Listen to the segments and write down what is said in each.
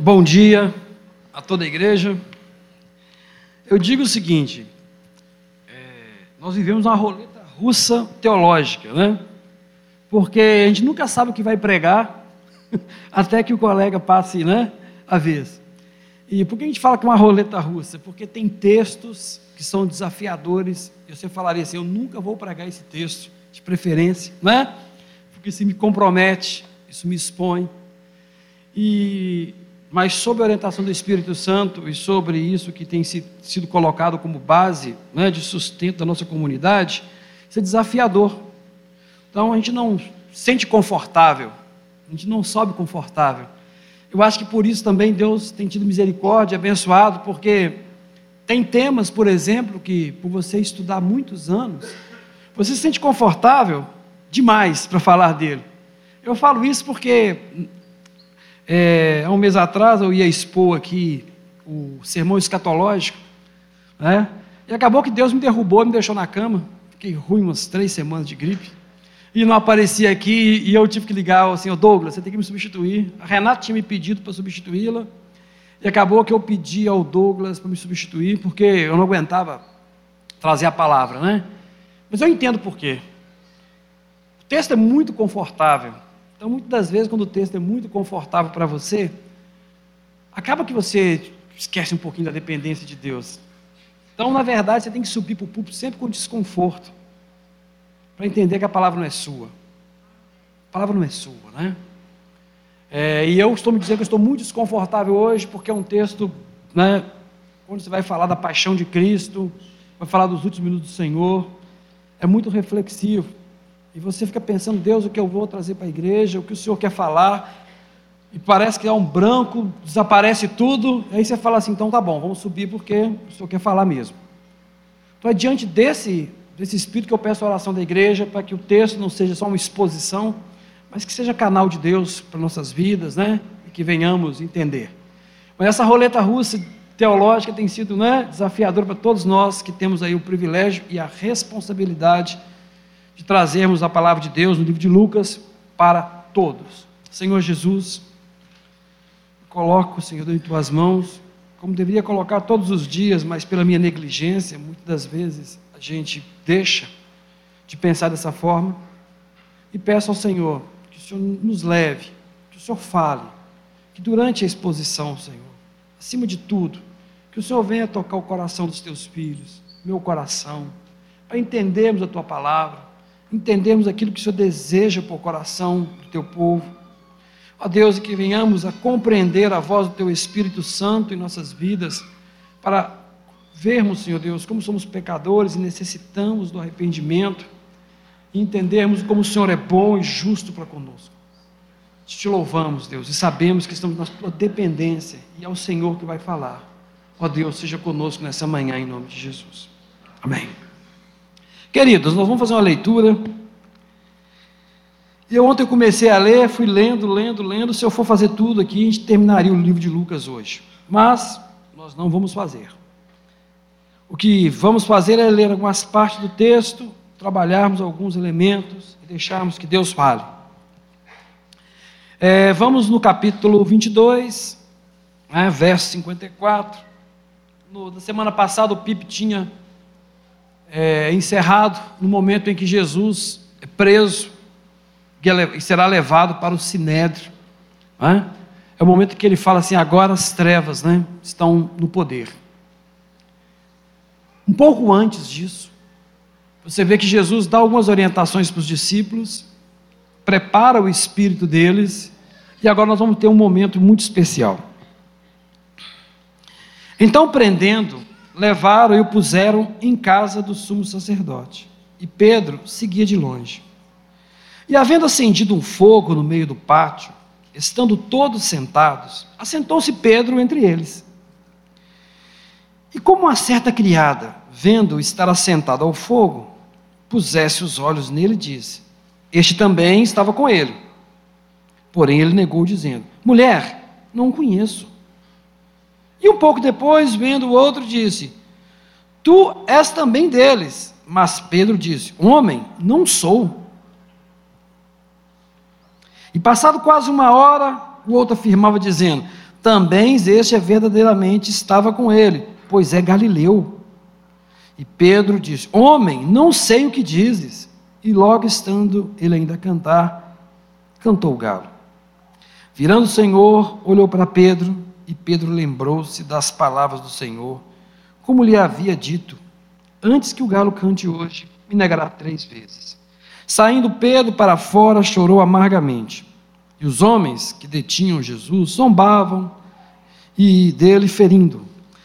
Bom dia a toda a igreja. Eu digo o seguinte: é, nós vivemos uma roleta russa teológica, né? Porque a gente nunca sabe o que vai pregar até que o colega passe, né? A vez. E por que a gente fala que é uma roleta russa? Porque tem textos que são desafiadores. E você falaria assim: eu nunca vou pregar esse texto, de preferência, né? Porque se me compromete, isso me expõe. E mas sob a orientação do Espírito Santo e sobre isso que tem sido colocado como base né, de sustento da nossa comunidade, isso é desafiador. Então a gente não sente confortável, a gente não sobe confortável. Eu acho que por isso também Deus tem tido misericórdia, abençoado, porque tem temas, por exemplo, que por você estudar muitos anos, você se sente confortável demais para falar dele. Eu falo isso porque é, há um mês atrás eu ia expor aqui o sermão escatológico, né? E acabou que Deus me derrubou, me deixou na cama. Fiquei ruim umas três semanas de gripe. E não aparecia aqui, e eu tive que ligar ao senhor Douglas, você tem que me substituir. A Renata tinha me pedido para substituí-la. E acabou que eu pedi ao Douglas para me substituir, porque eu não aguentava trazer a palavra, né? Mas eu entendo por quê. O texto é muito confortável. Então, muitas das vezes, quando o texto é muito confortável para você, acaba que você esquece um pouquinho da dependência de Deus. Então, na verdade, você tem que subir para o púlpito sempre com desconforto, para entender que a palavra não é sua. A palavra não é sua, né? É, e eu estou me dizendo que estou muito desconfortável hoje, porque é um texto, né, onde você vai falar da paixão de Cristo, vai falar dos últimos minutos do Senhor, é muito reflexivo. E você fica pensando, Deus, o que eu vou trazer para a igreja, o que o Senhor quer falar, e parece que é um branco, desaparece tudo, aí você fala assim, então tá bom, vamos subir porque o Senhor quer falar mesmo. Então é diante desse, desse espírito que eu peço a oração da igreja, para que o texto não seja só uma exposição, mas que seja canal de Deus para nossas vidas, né? E que venhamos entender. Mas essa roleta russa teológica tem sido né, desafiadora para todos nós que temos aí o privilégio e a responsabilidade de trazermos a palavra de Deus no livro de Lucas para todos. Senhor Jesus, coloco, Senhor, em tuas mãos, como deveria colocar todos os dias, mas pela minha negligência, muitas das vezes a gente deixa de pensar dessa forma. E peço ao Senhor que o Senhor nos leve, que o Senhor fale, que durante a exposição, Senhor, acima de tudo, que o Senhor venha tocar o coração dos teus filhos, meu coração, para entendermos a tua palavra, entendemos aquilo que o Senhor deseja para o coração do teu povo. Ó Deus, que venhamos a compreender a voz do teu Espírito Santo em nossas vidas, para vermos, Senhor Deus, como somos pecadores e necessitamos do arrependimento, e entendermos como o Senhor é bom e justo para conosco. Te louvamos, Deus, e sabemos que estamos na tua dependência, e é o Senhor que vai falar. Ó Deus, seja conosco nessa manhã, em nome de Jesus. Amém. Queridos, nós vamos fazer uma leitura. Eu ontem comecei a ler, fui lendo, lendo, lendo. Se eu for fazer tudo aqui, a gente terminaria o livro de Lucas hoje. Mas nós não vamos fazer. O que vamos fazer é ler algumas partes do texto, trabalharmos alguns elementos e deixarmos que Deus fale. É, vamos no capítulo 22, né, verso 54. No, na semana passada o Pipe tinha é, encerrado no momento em que Jesus é preso e será levado para o Sinédrio. É? é o momento que ele fala assim: agora as trevas né, estão no poder. Um pouco antes disso, você vê que Jesus dá algumas orientações para os discípulos, prepara o espírito deles, e agora nós vamos ter um momento muito especial. Então, prendendo levaram e o puseram em casa do sumo sacerdote. E Pedro seguia de longe. E havendo acendido um fogo no meio do pátio, estando todos sentados, assentou-se Pedro entre eles. E como uma certa criada, vendo estar assentado ao fogo, pusesse os olhos nele disse: Este também estava com ele. Porém ele negou, dizendo: Mulher, não o conheço. E um pouco depois, vendo o outro, disse: Tu és também deles. Mas Pedro disse: Homem, não sou. E passado quase uma hora, o outro afirmava, dizendo: também este é verdadeiramente estava com ele, pois é Galileu. E Pedro disse: Homem, não sei o que dizes. E logo estando ele ainda a cantar, cantou o galo. Virando o Senhor, olhou para Pedro, e Pedro lembrou-se das palavras do Senhor, como lhe havia dito: Antes que o galo cante hoje, me negará três vezes. Saindo Pedro para fora, chorou amargamente. E os homens que detinham Jesus zombavam e dele ferindo.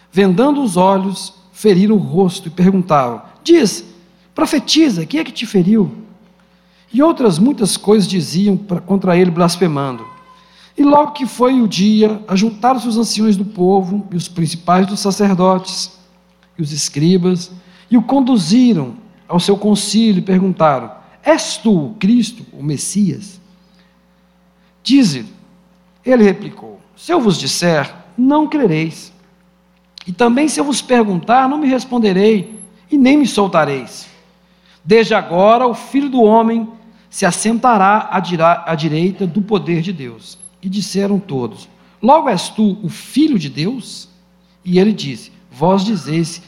Vendando os olhos, feriram o rosto e perguntavam: Diz, profetiza, quem é que te feriu? E outras muitas coisas diziam contra ele, blasfemando. E logo que foi o dia, ajuntaram-se os anciões do povo e os principais dos sacerdotes e os escribas, e o conduziram ao seu concílio e perguntaram: És tu o Cristo, o Messias? Dize, ele replicou: Se eu vos disser, não crereis. E também, se eu vos perguntar, não me responderei, e nem me soltareis. Desde agora, o filho do homem se assentará à direita do poder de Deus. E disseram todos: Logo és tu o filho de Deus? E ele disse: Vós dizeis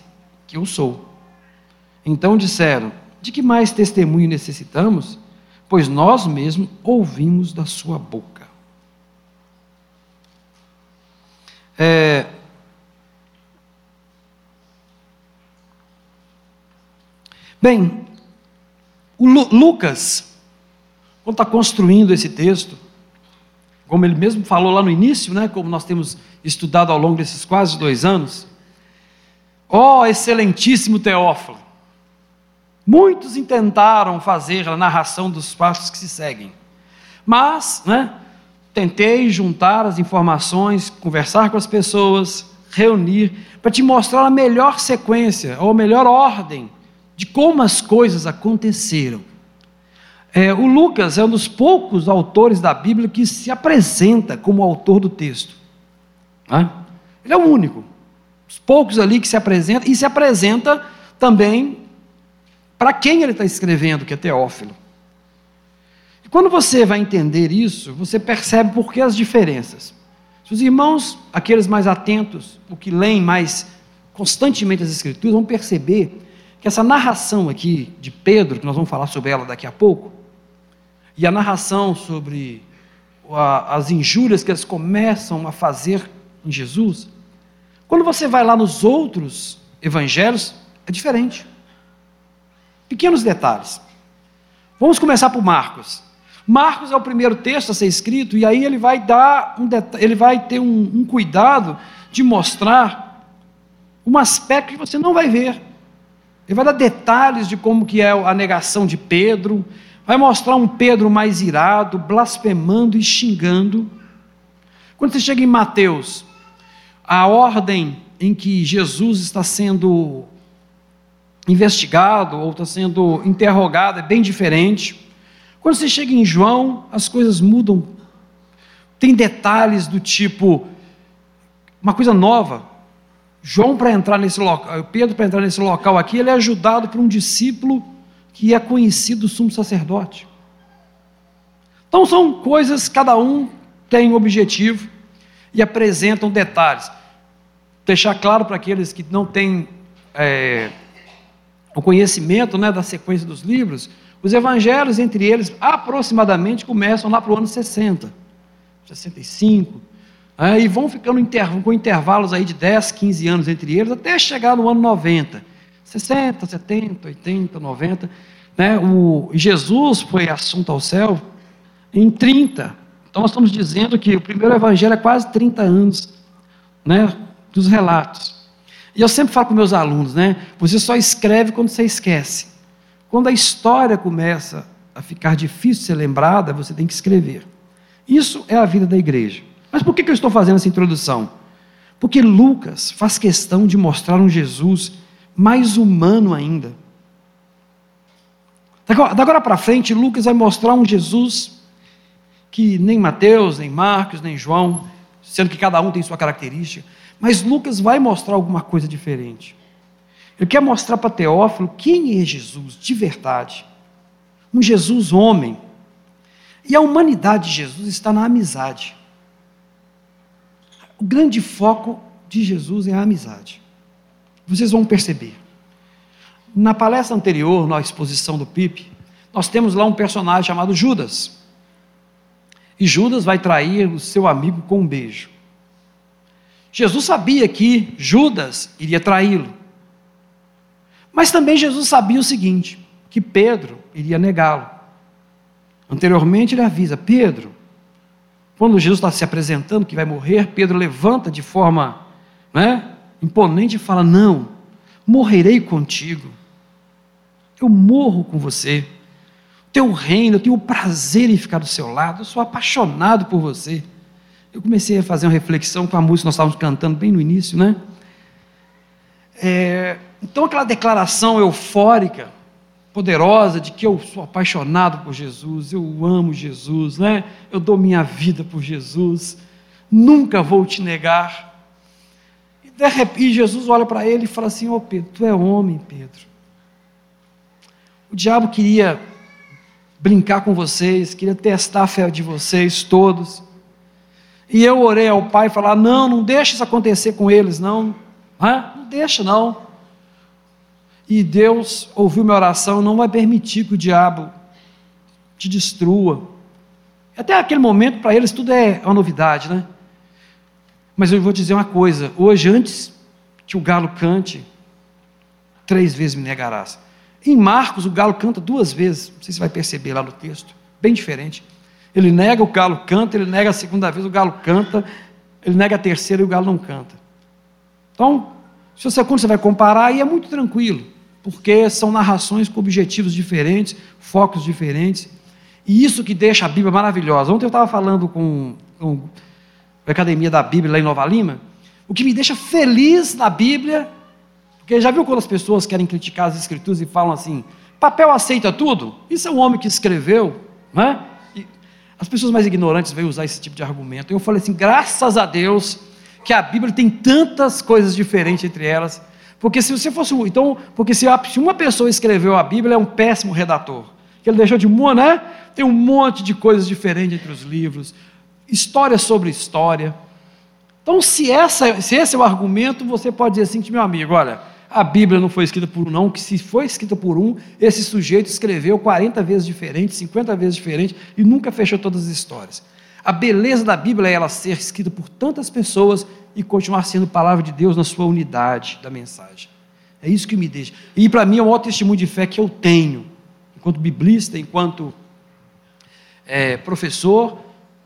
que eu sou. Então disseram: De que mais testemunho necessitamos? Pois nós mesmos ouvimos da sua boca. É... Bem, Lucas, quando está construindo esse texto, como ele mesmo falou lá no início, né, como nós temos estudado ao longo desses quase dois anos, ó oh, excelentíssimo Teófilo, muitos intentaram fazer a narração dos passos que se seguem, mas, né, tentei juntar as informações, conversar com as pessoas, reunir, para te mostrar a melhor sequência, ou a melhor ordem de como as coisas aconteceram. É, o Lucas é um dos poucos autores da Bíblia que se apresenta como autor do texto. Né? Ele é o único. Os poucos ali que se apresenta, e se apresenta também para quem ele está escrevendo, que é Teófilo. E quando você vai entender isso, você percebe por que as diferenças. Se os irmãos, aqueles mais atentos, o que leem mais constantemente as Escrituras, vão perceber que essa narração aqui de Pedro, que nós vamos falar sobre ela daqui a pouco, e a narração sobre as injúrias que eles começam a fazer em Jesus, quando você vai lá nos outros evangelhos, é diferente. Pequenos detalhes. Vamos começar por Marcos. Marcos é o primeiro texto a ser escrito, e aí ele vai dar um ele vai ter um, um cuidado de mostrar um aspecto que você não vai ver. Ele vai dar detalhes de como que é a negação de Pedro, vai mostrar um Pedro mais irado, blasfemando e xingando. Quando você chega em Mateus, a ordem em que Jesus está sendo investigado ou está sendo interrogado é bem diferente. Quando você chega em João, as coisas mudam. Tem detalhes do tipo, uma coisa nova. João, para entrar nesse local, Pedro, para entrar nesse local aqui, ele é ajudado por um discípulo que é conhecido do sumo sacerdote. Então são coisas, cada um tem um objetivo e apresentam detalhes. Deixar claro para aqueles que não têm é, o conhecimento né, da sequência dos livros, os evangelhos, entre eles, aproximadamente começam lá para o ano 60, 65, é, e vão ficando com intervalos aí de 10, 15 anos entre eles, até chegar no ano 90. 60, 70, 80, 90. Né? O, Jesus foi assunto ao céu em 30. Então nós estamos dizendo que o primeiro evangelho é quase 30 anos né, dos relatos. E eu sempre falo para meus alunos, né? Você só escreve quando você esquece. Quando a história começa a ficar difícil de ser lembrada, você tem que escrever. Isso é a vida da igreja. Mas por que eu estou fazendo essa introdução? Porque Lucas faz questão de mostrar um Jesus mais humano ainda. Da agora para frente, Lucas vai mostrar um Jesus que nem Mateus, nem Marcos, nem João, sendo que cada um tem sua característica, mas Lucas vai mostrar alguma coisa diferente. Ele quer mostrar para Teófilo quem é Jesus de verdade. Um Jesus homem. E a humanidade de Jesus está na amizade. o grande foco de Jesus é a amizade. Vocês vão perceber. Na palestra anterior, na exposição do Pipe, nós temos lá um personagem chamado Judas. E Judas vai trair o seu amigo com um beijo. Jesus sabia que Judas iria traí-lo. Mas também Jesus sabia o seguinte: que Pedro iria negá-lo. Anteriormente ele avisa: Pedro, quando Jesus está se apresentando que vai morrer, Pedro levanta de forma né, imponente e fala: Não, morrerei contigo. Eu morro com você. Teu reino, eu tenho o prazer em ficar do seu lado, eu sou apaixonado por você. Eu comecei a fazer uma reflexão com a música que nós estávamos cantando bem no início, né? É, então, aquela declaração eufórica, poderosa, de que eu sou apaixonado por Jesus, eu amo Jesus, né? eu dou minha vida por Jesus, nunca vou te negar. E, Jesus olha para ele e fala assim: Ô oh, Pedro, tu é homem, Pedro. O diabo queria brincar com vocês, queria testar a fé de vocês todos. E eu orei ao pai e falar: não, não deixa isso acontecer com eles, não. Não deixa, não. E Deus ouviu minha oração, não vai permitir que o diabo te destrua. Até aquele momento, para eles, tudo é uma novidade, né? Mas eu vou dizer uma coisa: hoje, antes que o galo cante, três vezes me negarás. Em Marcos, o galo canta duas vezes, não sei se você vai perceber lá no texto, bem diferente. Ele nega, o galo canta, ele nega a segunda vez, o galo canta, ele nega a terceira e o galo não canta. Então, se você, quando você vai comparar, aí é muito tranquilo, porque são narrações com objetivos diferentes, focos diferentes, e isso que deixa a Bíblia maravilhosa. Ontem eu estava falando com, com Academia da Bíblia lá em Nova Lima, o que me deixa feliz na Bíblia, porque já viu quando as pessoas querem criticar as Escrituras e falam assim, papel aceita tudo? Isso é um homem que escreveu, não é? As pessoas mais ignorantes vêm usar esse tipo de argumento. Eu falei assim: graças a Deus que a Bíblia tem tantas coisas diferentes entre elas. Porque se você fosse. Então, porque se uma pessoa escreveu a Bíblia, é um péssimo redator. Que ele deixou de né? Tem um monte de coisas diferentes entre os livros, história sobre história. Então, se, essa, se esse é o argumento, você pode dizer assim, meu amigo, olha, a Bíblia não foi escrita por um, não, que se foi escrita por um, esse sujeito escreveu 40 vezes diferente, 50 vezes diferente e nunca fechou todas as histórias. A beleza da Bíblia é ela ser escrita por tantas pessoas e continuar sendo palavra de Deus na sua unidade da mensagem. É isso que me deixa. E para mim é o maior testemunho de fé que eu tenho, enquanto biblista, enquanto é, professor,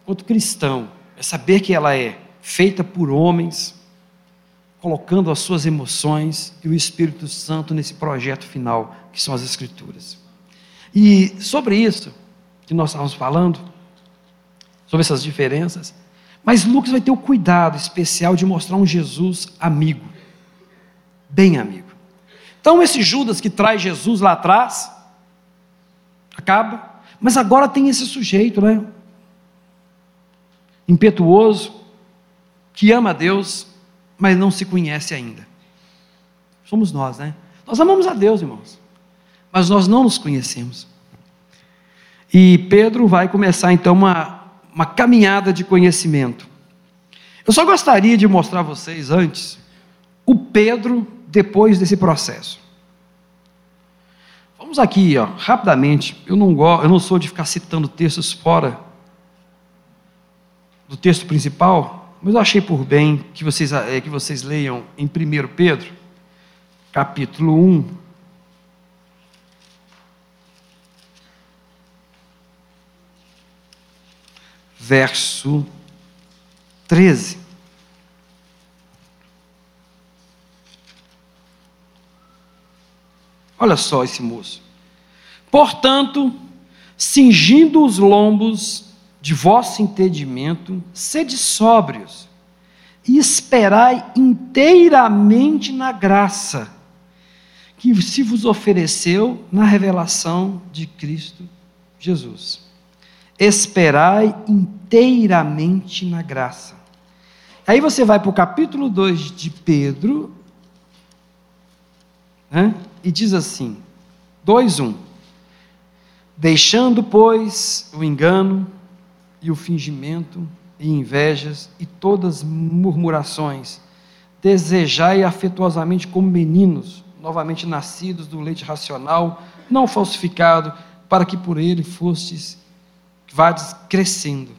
enquanto cristão, é saber que ela é feita por homens, colocando as suas emoções e o Espírito Santo nesse projeto final, que são as Escrituras. E sobre isso que nós estávamos falando, sobre essas diferenças, mas Lucas vai ter o cuidado especial de mostrar um Jesus amigo, bem amigo. Então, esse Judas que traz Jesus lá atrás, acaba, mas agora tem esse sujeito, né? Impetuoso, que ama a Deus, mas não se conhece ainda. Somos nós, né? Nós amamos a Deus, irmãos, mas nós não nos conhecemos. E Pedro vai começar então uma, uma caminhada de conhecimento. Eu só gostaria de mostrar a vocês antes o Pedro depois desse processo. Vamos aqui, ó, rapidamente. Eu não gosto, eu não sou de ficar citando textos fora do texto principal, mas eu achei por bem que vocês, é, que vocês leiam em 1 Pedro, capítulo 1. Verso 13. Olha só esse moço. Portanto, cingindo os lombos de vosso entendimento, sede sóbrios e esperai inteiramente na graça que se vos ofereceu na revelação de Cristo Jesus. Esperai inteiramente na graça. Aí você vai para o capítulo 2 de Pedro, né, e diz assim: 2:1. Deixando, pois, o engano, e o fingimento, e invejas e todas murmurações. Desejai afetuosamente como meninos, novamente nascidos do leite racional, não falsificado, para que por ele fostes vades crescendo.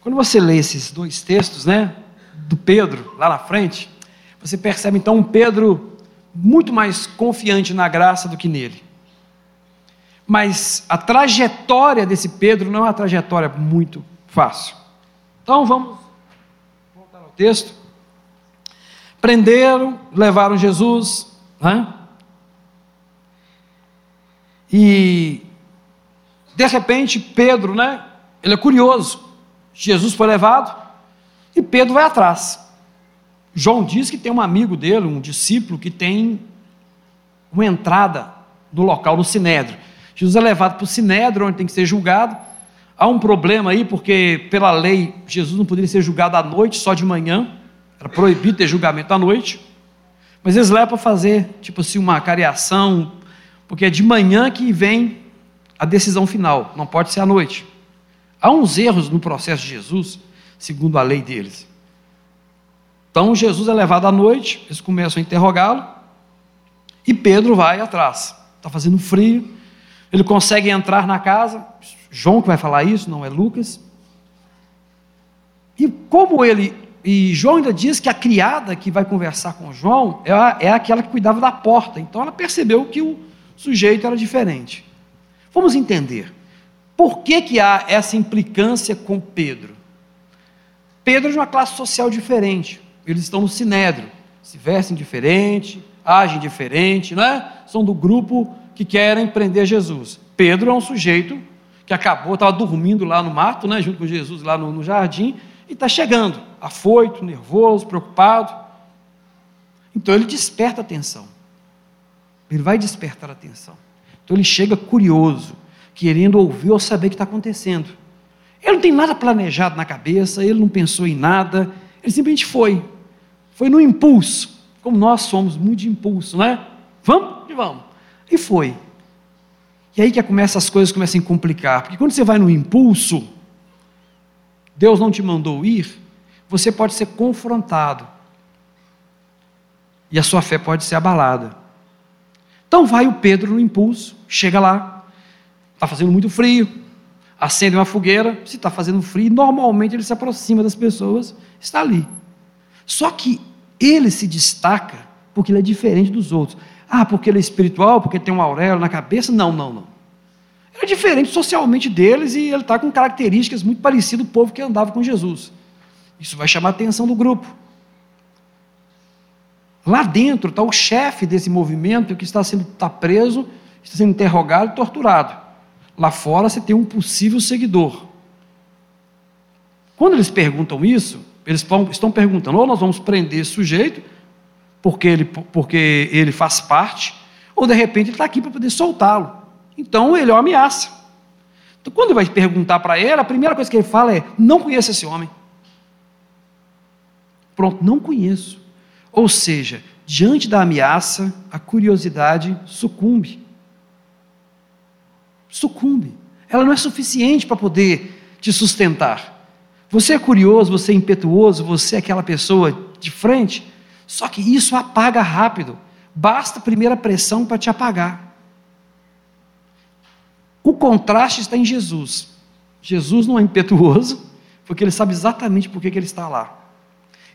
Quando você lê esses dois textos, né, do Pedro lá na frente, você percebe então um Pedro muito mais confiante na graça do que nele. Mas a trajetória desse Pedro não é uma trajetória muito fácil. Então vamos voltar ao texto. Prenderam, levaram Jesus, né? E de repente Pedro, né? Ele é curioso. Jesus foi levado e Pedro vai atrás. João diz que tem um amigo dele, um discípulo, que tem uma entrada no local, no Sinédrio. Jesus é levado para o Sinédrio, onde tem que ser julgado. Há um problema aí, porque pela lei Jesus não poderia ser julgado à noite, só de manhã. Era proibido ter julgamento à noite. Mas eles levam para fazer, tipo assim, uma cariação, porque é de manhã que vem a decisão final, não pode ser à noite. Há uns erros no processo de Jesus, segundo a lei deles. Então Jesus é levado à noite, eles começam a interrogá-lo, e Pedro vai atrás. Está fazendo frio, ele consegue entrar na casa, João que vai falar isso, não é Lucas. E como ele, e João ainda diz que a criada que vai conversar com João é, a, é aquela que cuidava da porta, então ela percebeu que o sujeito era diferente. Vamos entender, por que, que há essa implicância com Pedro? Pedro é de uma classe social diferente eles estão no sinédrio, se vestem diferente, agem diferente, não é? São do grupo que querem prender Jesus. Pedro é um sujeito que acabou, estava dormindo lá no mato, né, junto com Jesus lá no, no jardim, e está chegando, afoito, nervoso, preocupado. Então ele desperta atenção. Ele vai despertar atenção. Então ele chega curioso, querendo ouvir ou saber o que está acontecendo. Ele não tem nada planejado na cabeça, ele não pensou em nada, ele simplesmente foi. Foi no impulso, como nós somos muito de impulso, né? Vamos e vamos. E foi. E aí que começa as coisas começam a complicar, porque quando você vai no impulso, Deus não te mandou ir, você pode ser confrontado. E a sua fé pode ser abalada. Então vai o Pedro no impulso, chega lá, está fazendo muito frio, acende uma fogueira, se está fazendo frio, normalmente ele se aproxima das pessoas, está ali. Só que ele se destaca porque ele é diferente dos outros. Ah, porque ele é espiritual, porque tem um auréola na cabeça? Não, não, não. É diferente socialmente deles e ele está com características muito parecidas do povo que andava com Jesus. Isso vai chamar a atenção do grupo. Lá dentro está o chefe desse movimento que está sendo está preso, está sendo interrogado e torturado. Lá fora você tem um possível seguidor. Quando eles perguntam isso, eles estão perguntando: ou nós vamos prender esse sujeito, porque ele, porque ele faz parte, ou de repente ele está aqui para poder soltá-lo. Então ele é uma ameaça. Então, quando vai perguntar para ele, a primeira coisa que ele fala é: não conheço esse homem. Pronto, não conheço. Ou seja, diante da ameaça, a curiosidade sucumbe. Sucumbe. Ela não é suficiente para poder te sustentar. Você é curioso, você é impetuoso, você é aquela pessoa de frente, só que isso apaga rápido. Basta a primeira pressão para te apagar. O contraste está em Jesus. Jesus não é impetuoso, porque ele sabe exatamente por que ele está lá.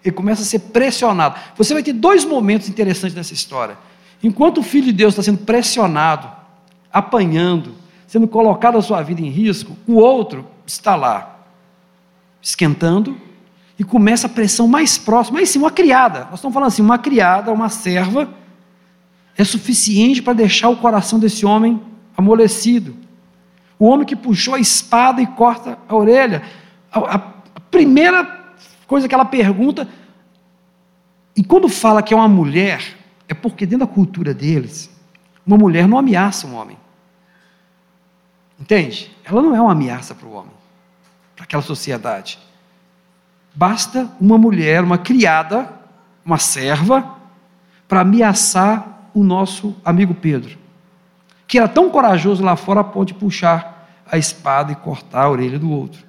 Ele começa a ser pressionado. Você vai ter dois momentos interessantes nessa história. Enquanto o Filho de Deus está sendo pressionado, apanhando, sendo colocado a sua vida em risco, o outro está lá, esquentando, e começa a pressão mais próxima. Mas sim, uma criada, nós estamos falando assim, uma criada, uma serva, é suficiente para deixar o coração desse homem amolecido. O homem que puxou a espada e corta a orelha. A, a, primeira coisa que ela pergunta, e quando fala que é uma mulher, é porque dentro da cultura deles, uma mulher não ameaça um homem. Entende? Ela não é uma ameaça para o homem para aquela sociedade. Basta uma mulher, uma criada, uma serva, para ameaçar o nosso amigo Pedro, que era tão corajoso lá fora a ponto de puxar a espada e cortar a orelha do outro.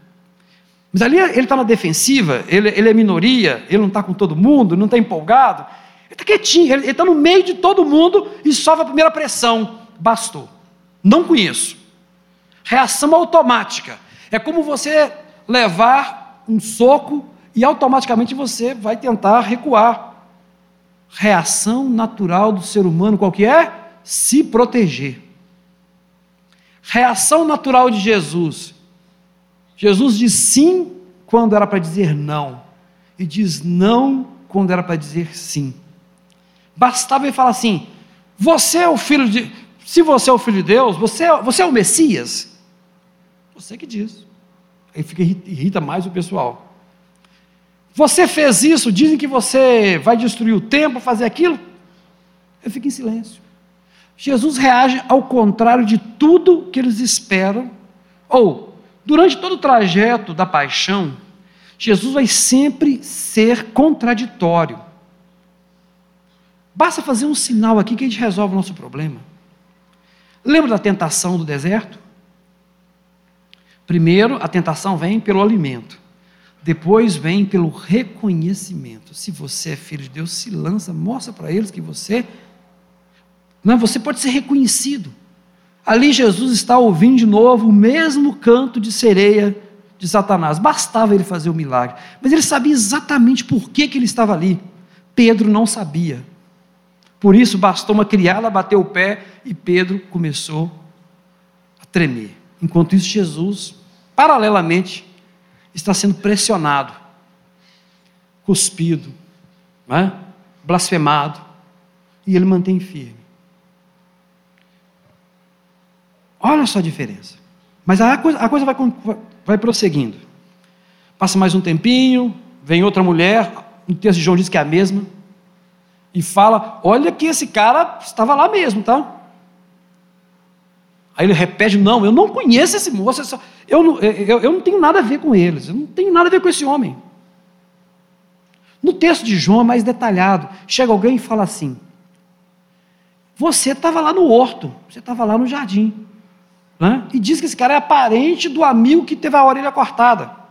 Mas ali ele está na defensiva, ele, ele, é minoria, ele não está com todo mundo, não está empolgado. Ele está quietinho, ele está no meio de todo mundo e sofre a primeira pressão. Bastou. Não conheço. Reação automática. É como você levar um soco e automaticamente você vai tentar recuar. Reação natural do ser humano qual que é? Se proteger. Reação natural de Jesus Jesus diz sim quando era para dizer não, e diz não quando era para dizer sim. Bastava ele falar assim: você é o filho de. Se você é o filho de Deus, você é, você é o Messias. Você que diz. Aí fica, irrita mais o pessoal. Você fez isso, dizem que você vai destruir o templo, fazer aquilo. Eu fico em silêncio. Jesus reage ao contrário de tudo que eles esperam, ou Durante todo o trajeto da paixão, Jesus vai sempre ser contraditório. Basta fazer um sinal aqui que a gente resolve o nosso problema. Lembra da tentação do deserto? Primeiro, a tentação vem pelo alimento. Depois vem pelo reconhecimento. Se você é filho de Deus, se lança, mostra para eles que você não, você pode ser reconhecido. Ali Jesus está ouvindo de novo o mesmo canto de sereia de Satanás. Bastava ele fazer o milagre. Mas ele sabia exatamente por que, que ele estava ali. Pedro não sabia. Por isso bastou uma criada bater o pé e Pedro começou a tremer. Enquanto isso, Jesus, paralelamente, está sendo pressionado, cuspido, é? blasfemado, e ele mantém firme. Olha só a diferença. Mas a coisa, a coisa vai, vai prosseguindo. Passa mais um tempinho, vem outra mulher, o texto de João diz que é a mesma, e fala: Olha que esse cara estava lá mesmo, tá? Aí ele repete: Não, eu não conheço esse moço, eu não, eu, eu não tenho nada a ver com eles, eu não tenho nada a ver com esse homem. No texto de João é mais detalhado. Chega alguém e fala assim: Você estava lá no horto, você estava lá no jardim. Né? E diz que esse cara é parente do amigo que teve a orelha cortada.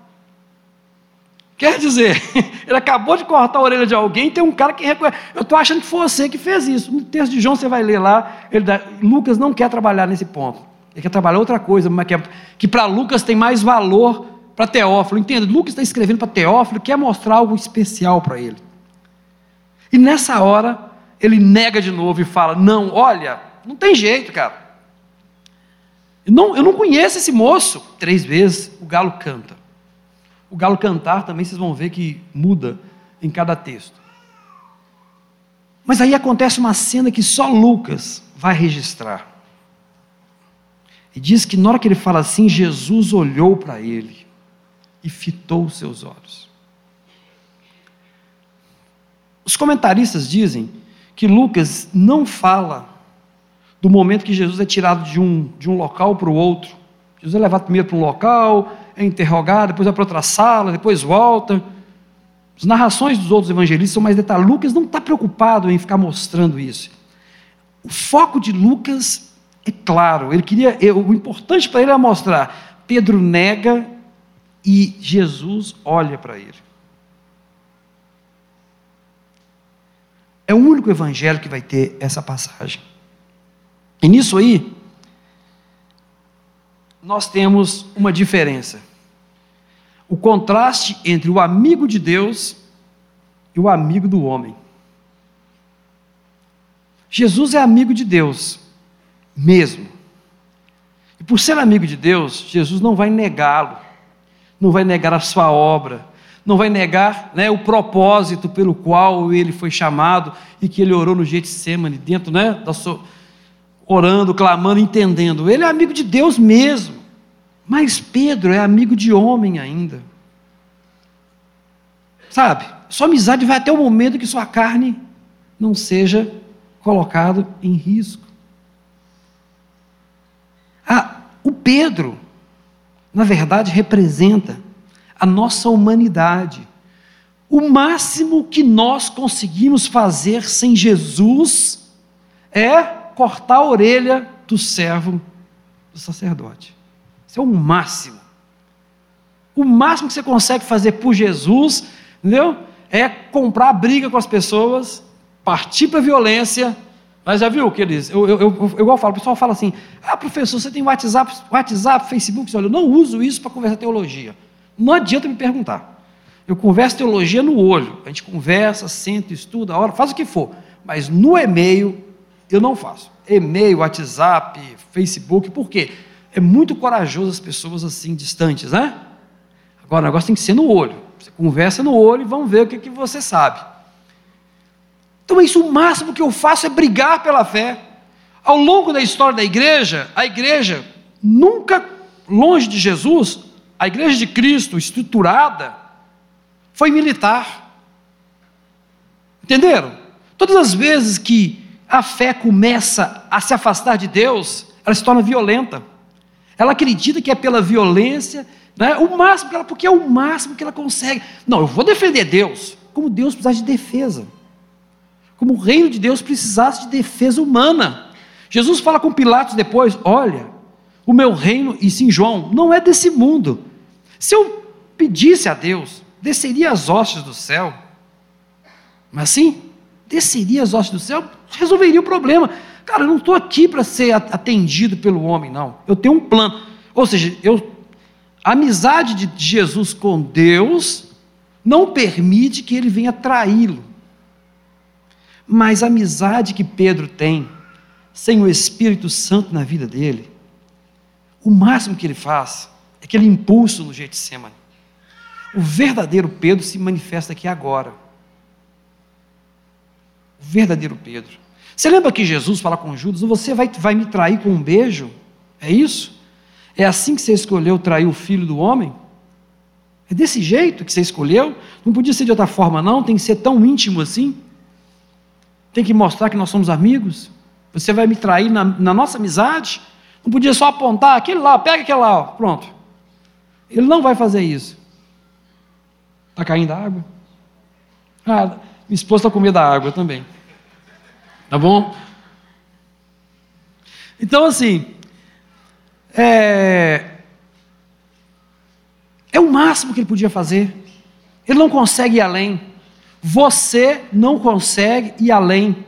Quer dizer, ele acabou de cortar a orelha de alguém e tem um cara que reconhece. Eu estou achando que foi você que fez isso. No texto de João você vai ler lá, dá... Lucas não quer trabalhar nesse ponto. Ele quer trabalhar outra coisa, que, é... que para Lucas tem mais valor para Teófilo. Entenda, Lucas está escrevendo para Teófilo, quer mostrar algo especial para ele. E nessa hora, ele nega de novo e fala: Não, olha, não tem jeito, cara. Não, eu não conheço esse moço. Três vezes o galo canta. O galo cantar também vocês vão ver que muda em cada texto. Mas aí acontece uma cena que só Lucas vai registrar. E diz que na hora que ele fala assim, Jesus olhou para ele e fitou seus olhos. Os comentaristas dizem que Lucas não fala do momento que Jesus é tirado de um, de um local para o outro. Jesus é levado primeiro para um local, é interrogado, depois vai para outra sala, depois volta. As narrações dos outros evangelistas são mais detalhadas. Lucas não está preocupado em ficar mostrando isso. O foco de Lucas é claro. Ele queria, o importante para ele é mostrar. Pedro nega e Jesus olha para ele. É o único evangelho que vai ter essa passagem. E nisso aí, nós temos uma diferença. O contraste entre o amigo de Deus e o amigo do homem. Jesus é amigo de Deus, mesmo. E por ser amigo de Deus, Jesus não vai negá-lo, não vai negar a sua obra, não vai negar né, o propósito pelo qual ele foi chamado e que ele orou no Getsemane, dentro né, da sua orando, clamando, entendendo. Ele é amigo de Deus mesmo. Mas Pedro é amigo de homem ainda. Sabe? Sua amizade vai até o momento que sua carne não seja colocado em risco. Ah, o Pedro, na verdade, representa a nossa humanidade. O máximo que nós conseguimos fazer sem Jesus é cortar a orelha do servo do sacerdote. Isso é o máximo. O O máximo que você consegue fazer por Jesus, entendeu? É comprar briga com as pessoas, partir para a violência. Mas já viu que eles. Eu, eu, eu, eu falo, o pessoal fala assim: ah, professor, você tem WhatsApp, WhatsApp Facebook? Olha, eu não uso isso para conversar teologia. Não adianta me perguntar. Eu converso teologia no olho. A gente conversa, senta, estuda, hora, faz o que for. Mas no e-mail, eu não faço. E-mail, WhatsApp, Facebook, por quê? É muito corajoso as pessoas assim, distantes, né? Agora, o negócio tem que ser no olho. Você conversa no olho e vamos ver o que, que você sabe. Então, é isso o máximo que eu faço é brigar pela fé. Ao longo da história da igreja, a igreja nunca, longe de Jesus, a igreja de Cristo, estruturada, foi militar. Entenderam? Todas as vezes que a fé começa a se afastar de Deus, ela se torna violenta. Ela acredita que é pela violência, né, o máximo que ela, porque é o máximo que ela consegue. Não, eu vou defender Deus, como Deus precisasse de defesa. Como o reino de Deus precisasse de defesa humana. Jesus fala com Pilatos depois: olha, o meu reino, e sim João, não é desse mundo. Se eu pedisse a Deus, desceria as hostes do céu. Mas sim, desceria as hostes do céu, resolveria o problema. Cara, eu não estou aqui para ser atendido pelo homem, não. Eu tenho um plano. Ou seja, eu, a amizade de Jesus com Deus não permite que ele venha traí-lo. Mas a amizade que Pedro tem, sem o Espírito Santo na vida dele, o máximo que ele faz é aquele impulso no Getsemane. O verdadeiro Pedro se manifesta aqui agora. O verdadeiro Pedro. Você lembra que Jesus fala com Judas: Você vai, vai me trair com um beijo? É isso? É assim que você escolheu trair o filho do homem? É desse jeito que você escolheu? Não podia ser de outra forma, não? Tem que ser tão íntimo assim? Tem que mostrar que nós somos amigos? Você vai me trair na, na nossa amizade? Não podia só apontar aquele lá, pega aquele lá, ó, pronto. Ele não vai fazer isso. Está caindo água? Ah, minha esposa está com medo da água também. Tá bom? Então, assim, é, é o máximo que ele podia fazer. Ele não consegue ir além. Você não consegue ir além.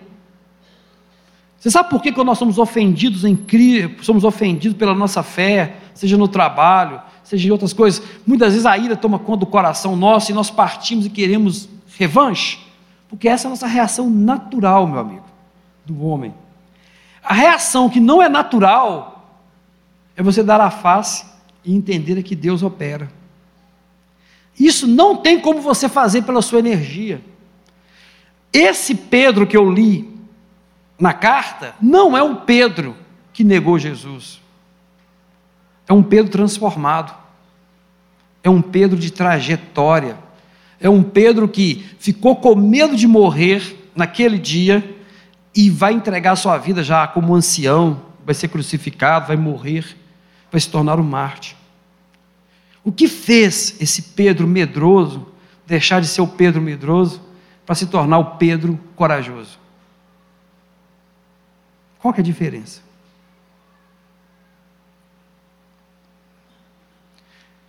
Você sabe por que quando nós somos ofendidos em Cristo, somos ofendidos pela nossa fé, seja no trabalho, seja em outras coisas. Muitas vezes a ira toma conta do coração nosso e nós partimos e queremos revanche, porque essa é a nossa reação natural, meu amigo, do homem. A reação que não é natural é você dar a face e entender que Deus opera. Isso não tem como você fazer pela sua energia. Esse Pedro que eu li na carta não é um Pedro que negou Jesus. É um Pedro transformado. É um Pedro de trajetória. É um Pedro que ficou com medo de morrer naquele dia e vai entregar sua vida já como ancião, vai ser crucificado, vai morrer, vai se tornar um Marte. O que fez esse Pedro medroso deixar de ser o Pedro medroso para se tornar o Pedro corajoso? Qual é a diferença?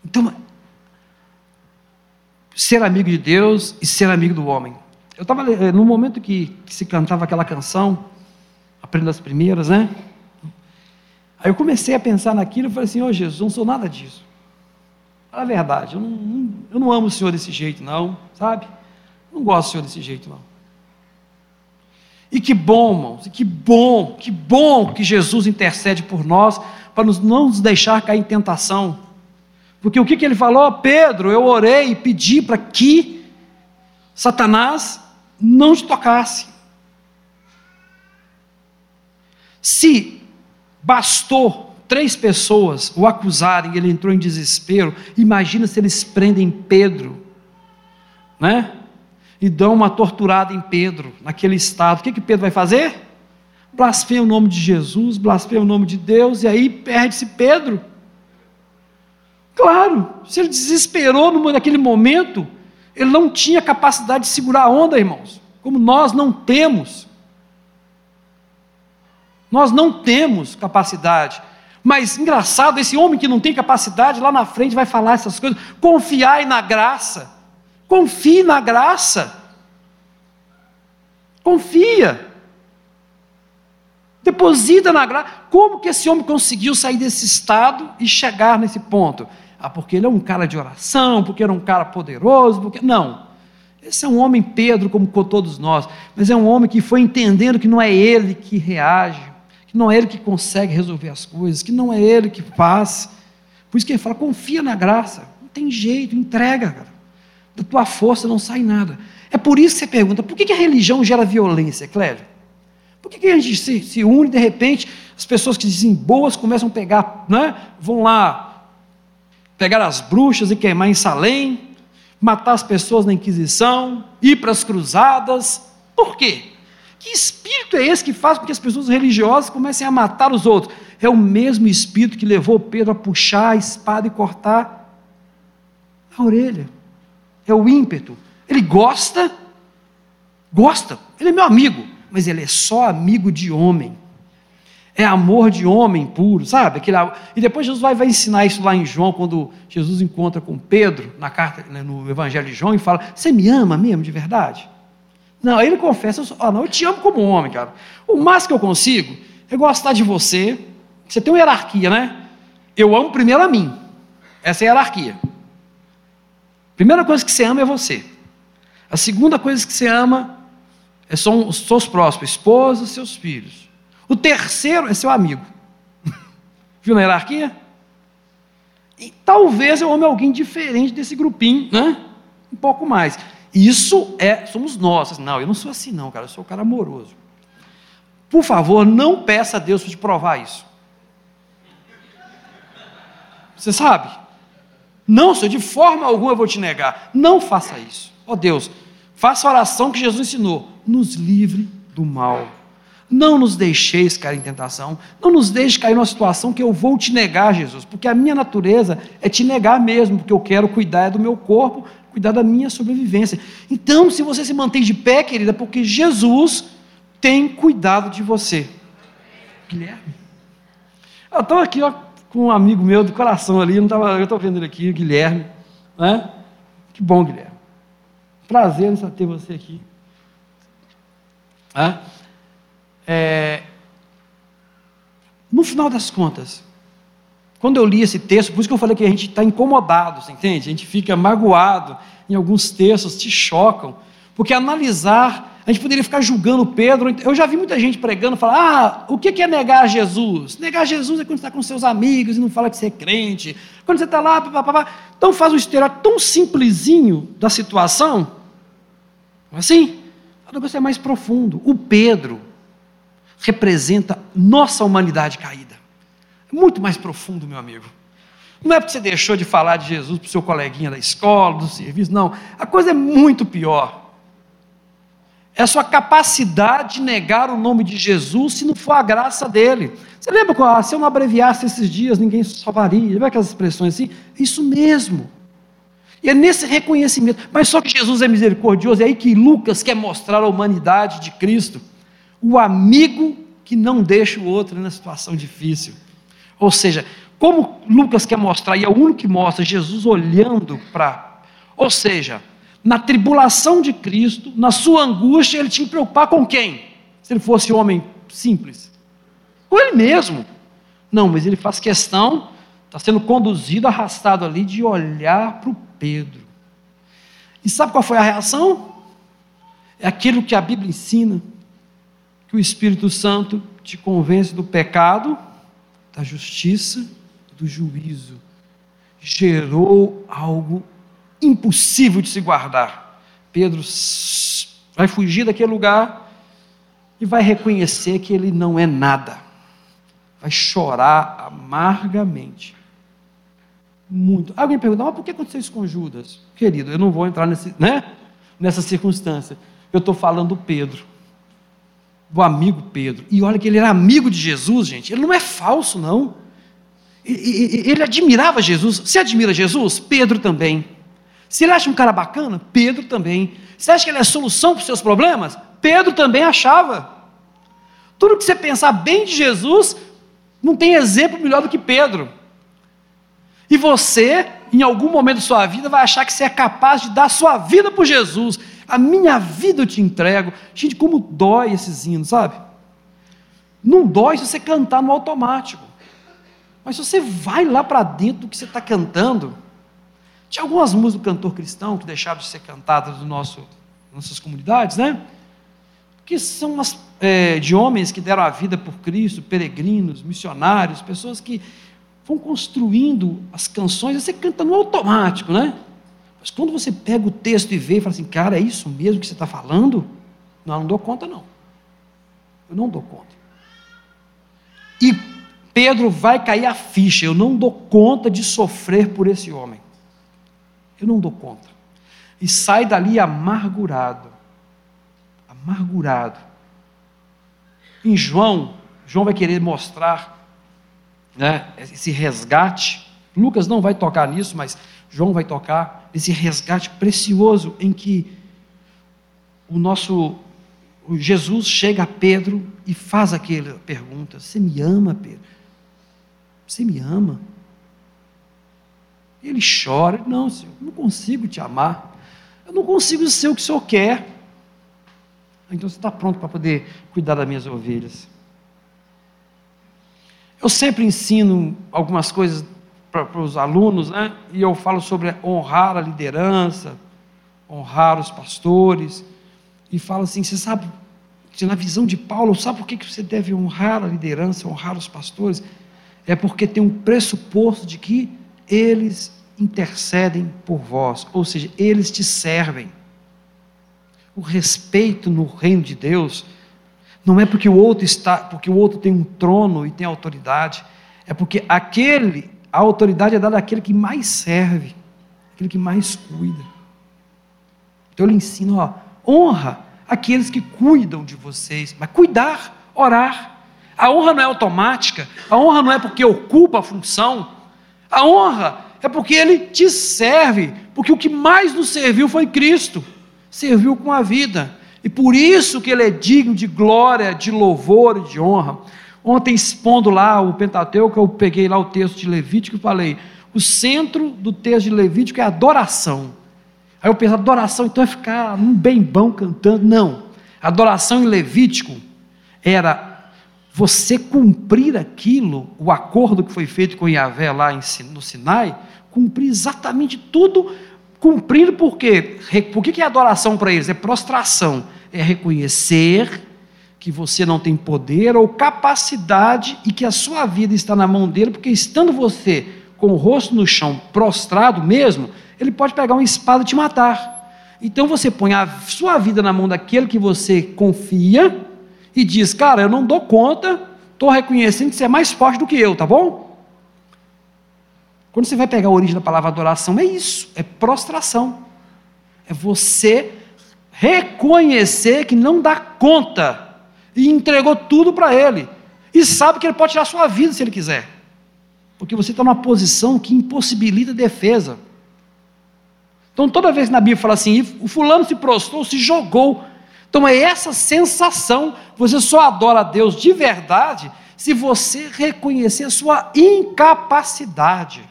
Então, ser amigo de Deus e ser amigo do homem. Eu estava, eh, no momento que, que, se cantava aquela canção, aprenda as primeiras, né? Aí eu comecei a pensar naquilo e falei assim: Ô oh, Jesus, eu não sou nada disso. Fala a verdade, eu não, eu não amo o Senhor desse jeito, não, sabe? Eu não gosto do Senhor desse jeito, não. E que bom, irmãos, e que bom, que bom que Jesus intercede por nós, para nos, não nos deixar cair em tentação. Porque o que, que ele falou? Pedro, eu orei e pedi para que Satanás não te tocasse. Se bastou três pessoas o acusarem, ele entrou em desespero. Imagina se eles prendem Pedro, né? E dão uma torturada em Pedro, naquele estado. O que, que Pedro vai fazer? Blasfeia o nome de Jesus, blasfeia o nome de Deus, e aí perde-se Pedro. Claro, se ele desesperou naquele momento, ele não tinha capacidade de segurar a onda, irmãos, como nós não temos. Nós não temos capacidade. Mas engraçado, esse homem que não tem capacidade lá na frente vai falar essas coisas. Confiai na graça. Confie na graça. Confia. Deposita na graça. Como que esse homem conseguiu sair desse estado e chegar nesse ponto? Ah, porque ele é um cara de oração, porque era um cara poderoso, porque. Não. Esse é um homem Pedro, como todos nós, mas é um homem que foi entendendo que não é ele que reage, que não é ele que consegue resolver as coisas, que não é ele que faz. Por isso que ele fala: confia na graça, não tem jeito, entrega, cara. Da tua força não sai nada. É por isso que você pergunta: por que a religião gera violência, Clédio? Por que a gente se, se une de repente as pessoas que dizem boas começam a pegar, né? vão lá pegar as bruxas e queimar em Salém, matar as pessoas na Inquisição, ir para as cruzadas. Por quê? Que espírito é esse que faz com que as pessoas religiosas comecem a matar os outros? É o mesmo espírito que levou Pedro a puxar a espada e cortar a orelha. É o ímpeto. Ele gosta, gosta, ele é meu amigo, mas ele é só amigo de homem. É amor de homem puro, sabe? Aquele, e depois Jesus vai, vai ensinar isso lá em João, quando Jesus encontra com Pedro, na carta, né, no Evangelho de João, e fala: Você me ama mesmo de verdade? Não, aí ele confessa: eu, oh, não, eu te amo como homem, cara. O máximo que eu consigo é gostar de você. Você tem uma hierarquia, né? Eu amo primeiro a mim. Essa é a hierarquia. Primeira coisa que você ama é você. A segunda coisa que você ama é são os seus próximos, esposa, seus filhos. O terceiro é seu amigo. Viu na hierarquia? E talvez eu ame alguém diferente desse grupinho, né? Um pouco mais. Isso é, somos nós. Não, eu não sou assim não, cara, eu sou um cara amoroso. Por favor, não peça a Deus para te provar isso. Você sabe? Não, Senhor, de forma alguma eu vou te negar. Não faça isso. Ó oh, Deus, faça a oração que Jesus ensinou. Nos livre do mal. Não nos deixeis cair em tentação. Não nos deixe cair numa situação que eu vou te negar, Jesus. Porque a minha natureza é te negar mesmo. Porque eu quero cuidar do meu corpo, cuidar da minha sobrevivência. Então, se você se mantém de pé, querida, é porque Jesus tem cuidado de você. Guilherme. Eu estou aqui, ó, com um amigo meu do coração ali, eu estou vendo ele aqui, o Guilherme. Né? Que bom, Guilherme. Prazer em ter você aqui. É, no final das contas, quando eu li esse texto, por isso que eu falei que a gente está incomodado, você entende? A gente fica magoado em alguns textos, te chocam, porque analisar a gente poderia ficar julgando Pedro. Eu já vi muita gente pregando, falar: ah, o que é negar Jesus? Negar Jesus é quando você está com seus amigos e não fala que você é crente. Quando você está lá. Então faz um estereótipo tão simplesinho da situação. Assim, o negócio é mais profundo. O Pedro representa nossa humanidade caída. É muito mais profundo, meu amigo. Não é porque você deixou de falar de Jesus para o seu coleguinha da escola, do serviço, não. A coisa é muito pior é a sua capacidade de negar o nome de Jesus se não for a graça dele. Você lembra ah, se eu não abreviasse esses dias, ninguém salvaria? Lembra aquelas expressões assim? Isso mesmo. E é nesse reconhecimento. Mas só que Jesus é misericordioso, é aí que Lucas quer mostrar a humanidade de Cristo. O amigo que não deixa o outro na situação difícil. Ou seja, como Lucas quer mostrar, e é o único que mostra, Jesus olhando para. Ou seja, na tribulação de Cristo, na sua angústia, ele tinha que preocupar com quem? Se ele fosse homem simples? Com ele mesmo. Não, mas ele faz questão, está sendo conduzido, arrastado ali, de olhar para o Pedro. E sabe qual foi a reação? É aquilo que a Bíblia ensina, que o Espírito Santo te convence do pecado, da justiça, do juízo. Gerou algo impossível de se guardar. Pedro vai fugir daquele lugar e vai reconhecer que ele não é nada. Vai chorar amargamente. Muito. Alguém pergunta, mas por que aconteceu isso com Judas? Querido, eu não vou entrar nesse, né? nessa circunstância. Eu estou falando do Pedro, do amigo Pedro. E olha que ele era amigo de Jesus, gente. Ele não é falso, não. Ele admirava Jesus. Você admira Jesus? Pedro também. Se ele acha um cara bacana, Pedro também. Você acha que ele é solução para os seus problemas? Pedro também achava. Tudo que você pensar bem de Jesus, Não tem exemplo melhor do que Pedro. E você, em algum momento da sua vida, vai achar que você é capaz de dar sua vida por Jesus. A minha vida eu te entrego. Gente, como dói esses hinos, sabe? Não dói se você cantar no automático. Mas se você vai lá para dentro do que você está cantando, tinha algumas músicas do cantor cristão que deixaram de ser cantadas no nossas comunidades, né? Que são umas, é, de homens que deram a vida por Cristo, peregrinos, missionários, pessoas que vão construindo as canções, você canta no automático, né? Mas quando você pega o texto e vê e fala assim, cara, é isso mesmo que você está falando? Não, não dou conta, não. Eu não dou conta. E Pedro vai cair a ficha, eu não dou conta de sofrer por esse homem. Eu não dou conta. E sai dali amargurado. Amargurado. Em João, João vai querer mostrar né, esse resgate. Lucas não vai tocar nisso, mas João vai tocar esse resgate precioso em que o nosso o Jesus chega a Pedro e faz aquela pergunta: Você me ama, Pedro? Você me ama? Ele chora: Não, Senhor, eu não consigo te amar. Eu não consigo ser o que o Senhor quer. Então você está pronto para poder cuidar das minhas ovelhas. Eu sempre ensino algumas coisas para os alunos, né? E eu falo sobre honrar a liderança, honrar os pastores, e falo assim: você sabe, na visão de Paulo, sabe por que você deve honrar a liderança, honrar os pastores? É porque tem um pressuposto de que eles intercedem por vós, ou seja, eles te servem. O respeito no reino de Deus não é porque o outro está, porque o outro tem um trono e tem autoridade, é porque aquele, a autoridade é dada àquele que mais serve, aquele que mais cuida. Então ele ensina, ó, honra aqueles que cuidam de vocês, mas cuidar, orar. A honra não é automática, a honra não é porque ocupa a função, a honra é porque ele te serve, porque o que mais nos serviu foi Cristo, serviu com a vida. E por isso que ele é digno de glória, de louvor e de honra. Ontem, expondo lá o Pentateuco, eu peguei lá o texto de Levítico e falei: o centro do texto de Levítico é adoração. Aí eu pensei, adoração então é ficar num bem bom cantando. Não. Adoração em Levítico era você cumprir aquilo, o acordo que foi feito com Yahvé lá no Sinai, cumprir exatamente tudo Cumprindo por quê? Por que é adoração para eles? É prostração. É reconhecer que você não tem poder ou capacidade e que a sua vida está na mão dele, porque estando você com o rosto no chão, prostrado mesmo, ele pode pegar uma espada e te matar. Então você põe a sua vida na mão daquele que você confia e diz: Cara, eu não dou conta, estou reconhecendo que você é mais forte do que eu, tá bom? Quando você vai pegar a origem da palavra adoração, é isso, é prostração. É você reconhecer que não dá conta e entregou tudo para Ele. E sabe que Ele pode tirar sua vida se Ele quiser. Porque você está numa posição que impossibilita defesa. Então, toda vez que na Bíblia fala assim, o fulano se prostrou, se jogou. Então, é essa sensação. Você só adora a Deus de verdade se você reconhecer a sua incapacidade.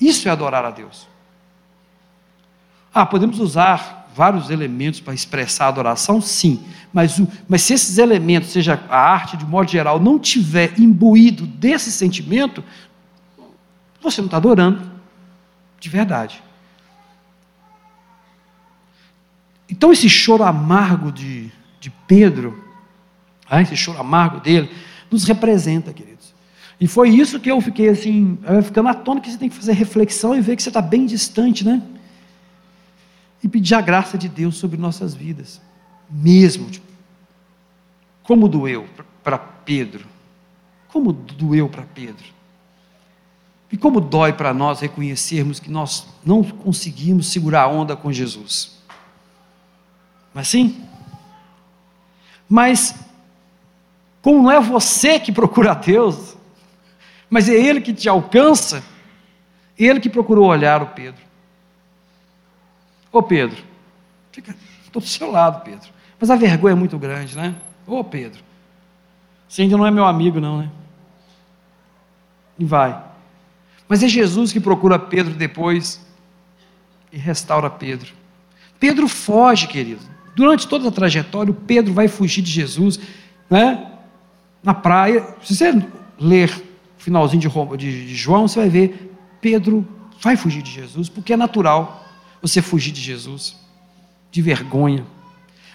Isso é adorar a Deus. Ah, podemos usar vários elementos para expressar a adoração? Sim. Mas, o, mas se esses elementos, seja a arte de modo geral, não tiver imbuído desse sentimento, você não está adorando de verdade. Então, esse choro amargo de, de Pedro, ah, esse choro amargo dele, nos representa, queridos. E foi isso que eu fiquei assim, ficando atônito que você tem que fazer reflexão e ver que você está bem distante, né? E pedir a graça de Deus sobre nossas vidas. Mesmo. Tipo, como doeu para Pedro. Como doeu para Pedro. E como dói para nós reconhecermos que nós não conseguimos segurar a onda com Jesus. Mas sim? Mas, como não é você que procura Deus, mas é Ele que te alcança, Ele que procurou olhar o Pedro. Ô Pedro, estou do seu lado, Pedro. Mas a vergonha é muito grande, né? Ô Pedro, Você ainda não é meu amigo, não, né? E vai. Mas é Jesus que procura Pedro depois e restaura Pedro. Pedro foge, querido. Durante toda a trajetória, o Pedro vai fugir de Jesus, né? Na praia. Se você ler o finalzinho de João, você vai ver Pedro vai fugir de Jesus, porque é natural você fugir de Jesus, de vergonha.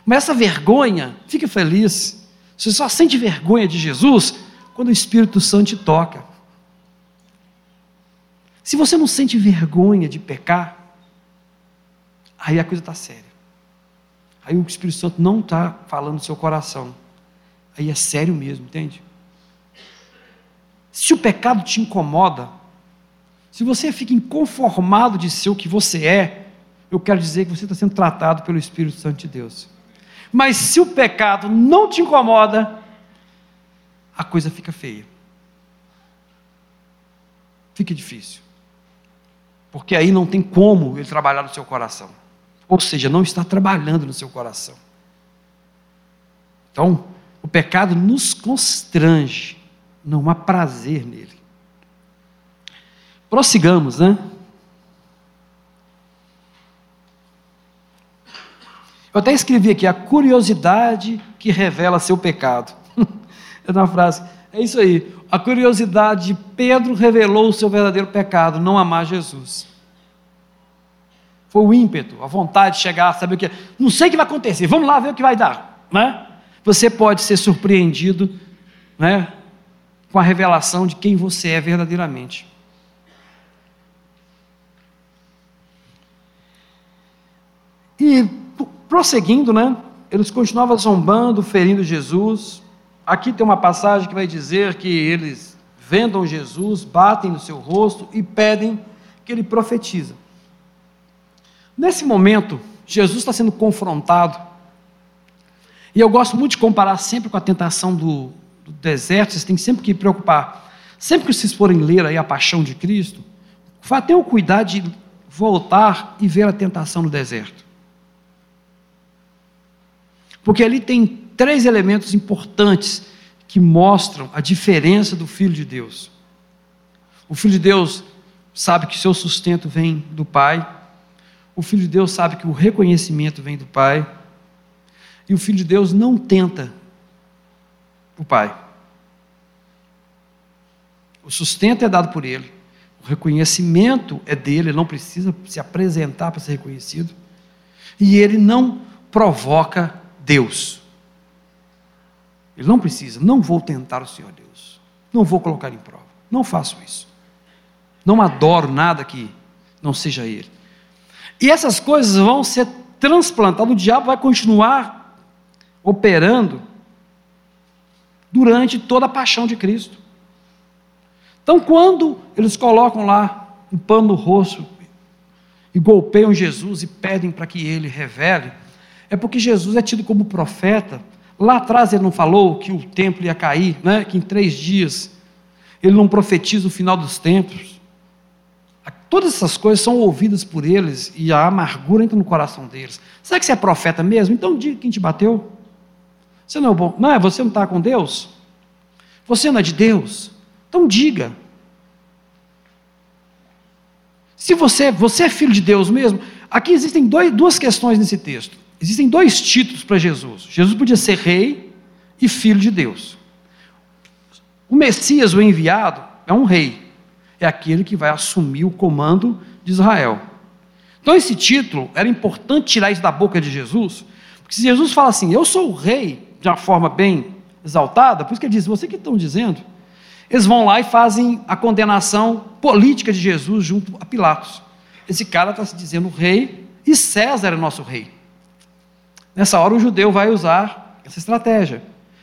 Mas essa vergonha, fique feliz, você só sente vergonha de Jesus quando o Espírito Santo te toca. Se você não sente vergonha de pecar, aí a coisa está séria. Aí o Espírito Santo não está falando no seu coração. Aí é sério mesmo, entende? Se o pecado te incomoda, se você fica inconformado de ser o que você é, eu quero dizer que você está sendo tratado pelo Espírito Santo de Deus. Mas se o pecado não te incomoda, a coisa fica feia. Fica difícil. Porque aí não tem como ele trabalhar no seu coração. Ou seja, não está trabalhando no seu coração. Então, o pecado nos constrange, não há prazer nele. Prossigamos, né? Eu até escrevi aqui a curiosidade que revela seu pecado. é uma frase. É isso aí. A curiosidade de Pedro revelou o seu verdadeiro pecado, não amar Jesus. Foi o ímpeto, a vontade de chegar, saber o que. Não sei o que vai acontecer, vamos lá ver o que vai dar. Né? Você pode ser surpreendido né, com a revelação de quem você é verdadeiramente. E prosseguindo, né? Eles continuavam zombando, ferindo Jesus. Aqui tem uma passagem que vai dizer que eles vendam Jesus, batem no seu rosto e pedem que ele profetiza. Nesse momento, Jesus está sendo confrontado. E eu gosto muito de comparar sempre com a tentação do, do deserto, vocês têm sempre que preocupar. Sempre que vocês forem ler aí a paixão de Cristo, tenham cuidado de voltar e ver a tentação no deserto. Porque ali tem três elementos importantes que mostram a diferença do Filho de Deus. O Filho de Deus sabe que seu sustento vem do Pai. O Filho de Deus sabe que o reconhecimento vem do Pai. E o Filho de Deus não tenta o Pai. O sustento é dado por Ele. O reconhecimento é dele, ele não precisa se apresentar para ser reconhecido. E ele não provoca Deus. Ele não precisa, não vou tentar o Senhor Deus. Não vou colocar em prova. Não faço isso. Não adoro nada que não seja Ele. E essas coisas vão ser transplantadas, o diabo vai continuar operando durante toda a paixão de Cristo. Então, quando eles colocam lá um pano no rosto e golpeiam Jesus e pedem para que ele revele, é porque Jesus é tido como profeta. Lá atrás ele não falou que o templo ia cair, né? que em três dias ele não profetiza o final dos tempos. Todas essas coisas são ouvidas por eles e a amargura entra no coração deles. Será que você é profeta mesmo? Então diga quem te bateu. Você não é bom. Não é? Você não está com Deus? Você não é de Deus? Então diga. Se você, você é filho de Deus mesmo, aqui existem dois, duas questões nesse texto. Existem dois títulos para Jesus. Jesus podia ser rei e filho de Deus. O Messias, o enviado, é um rei. É aquele que vai assumir o comando de Israel. Então, esse título era importante tirar isso da boca de Jesus, porque se Jesus fala assim, eu sou o rei, de uma forma bem exaltada, por isso que ele diz, você que estão dizendo, eles vão lá e fazem a condenação política de Jesus junto a Pilatos. Esse cara está se dizendo rei e César é nosso rei. Nessa hora o judeu vai usar essa estratégia.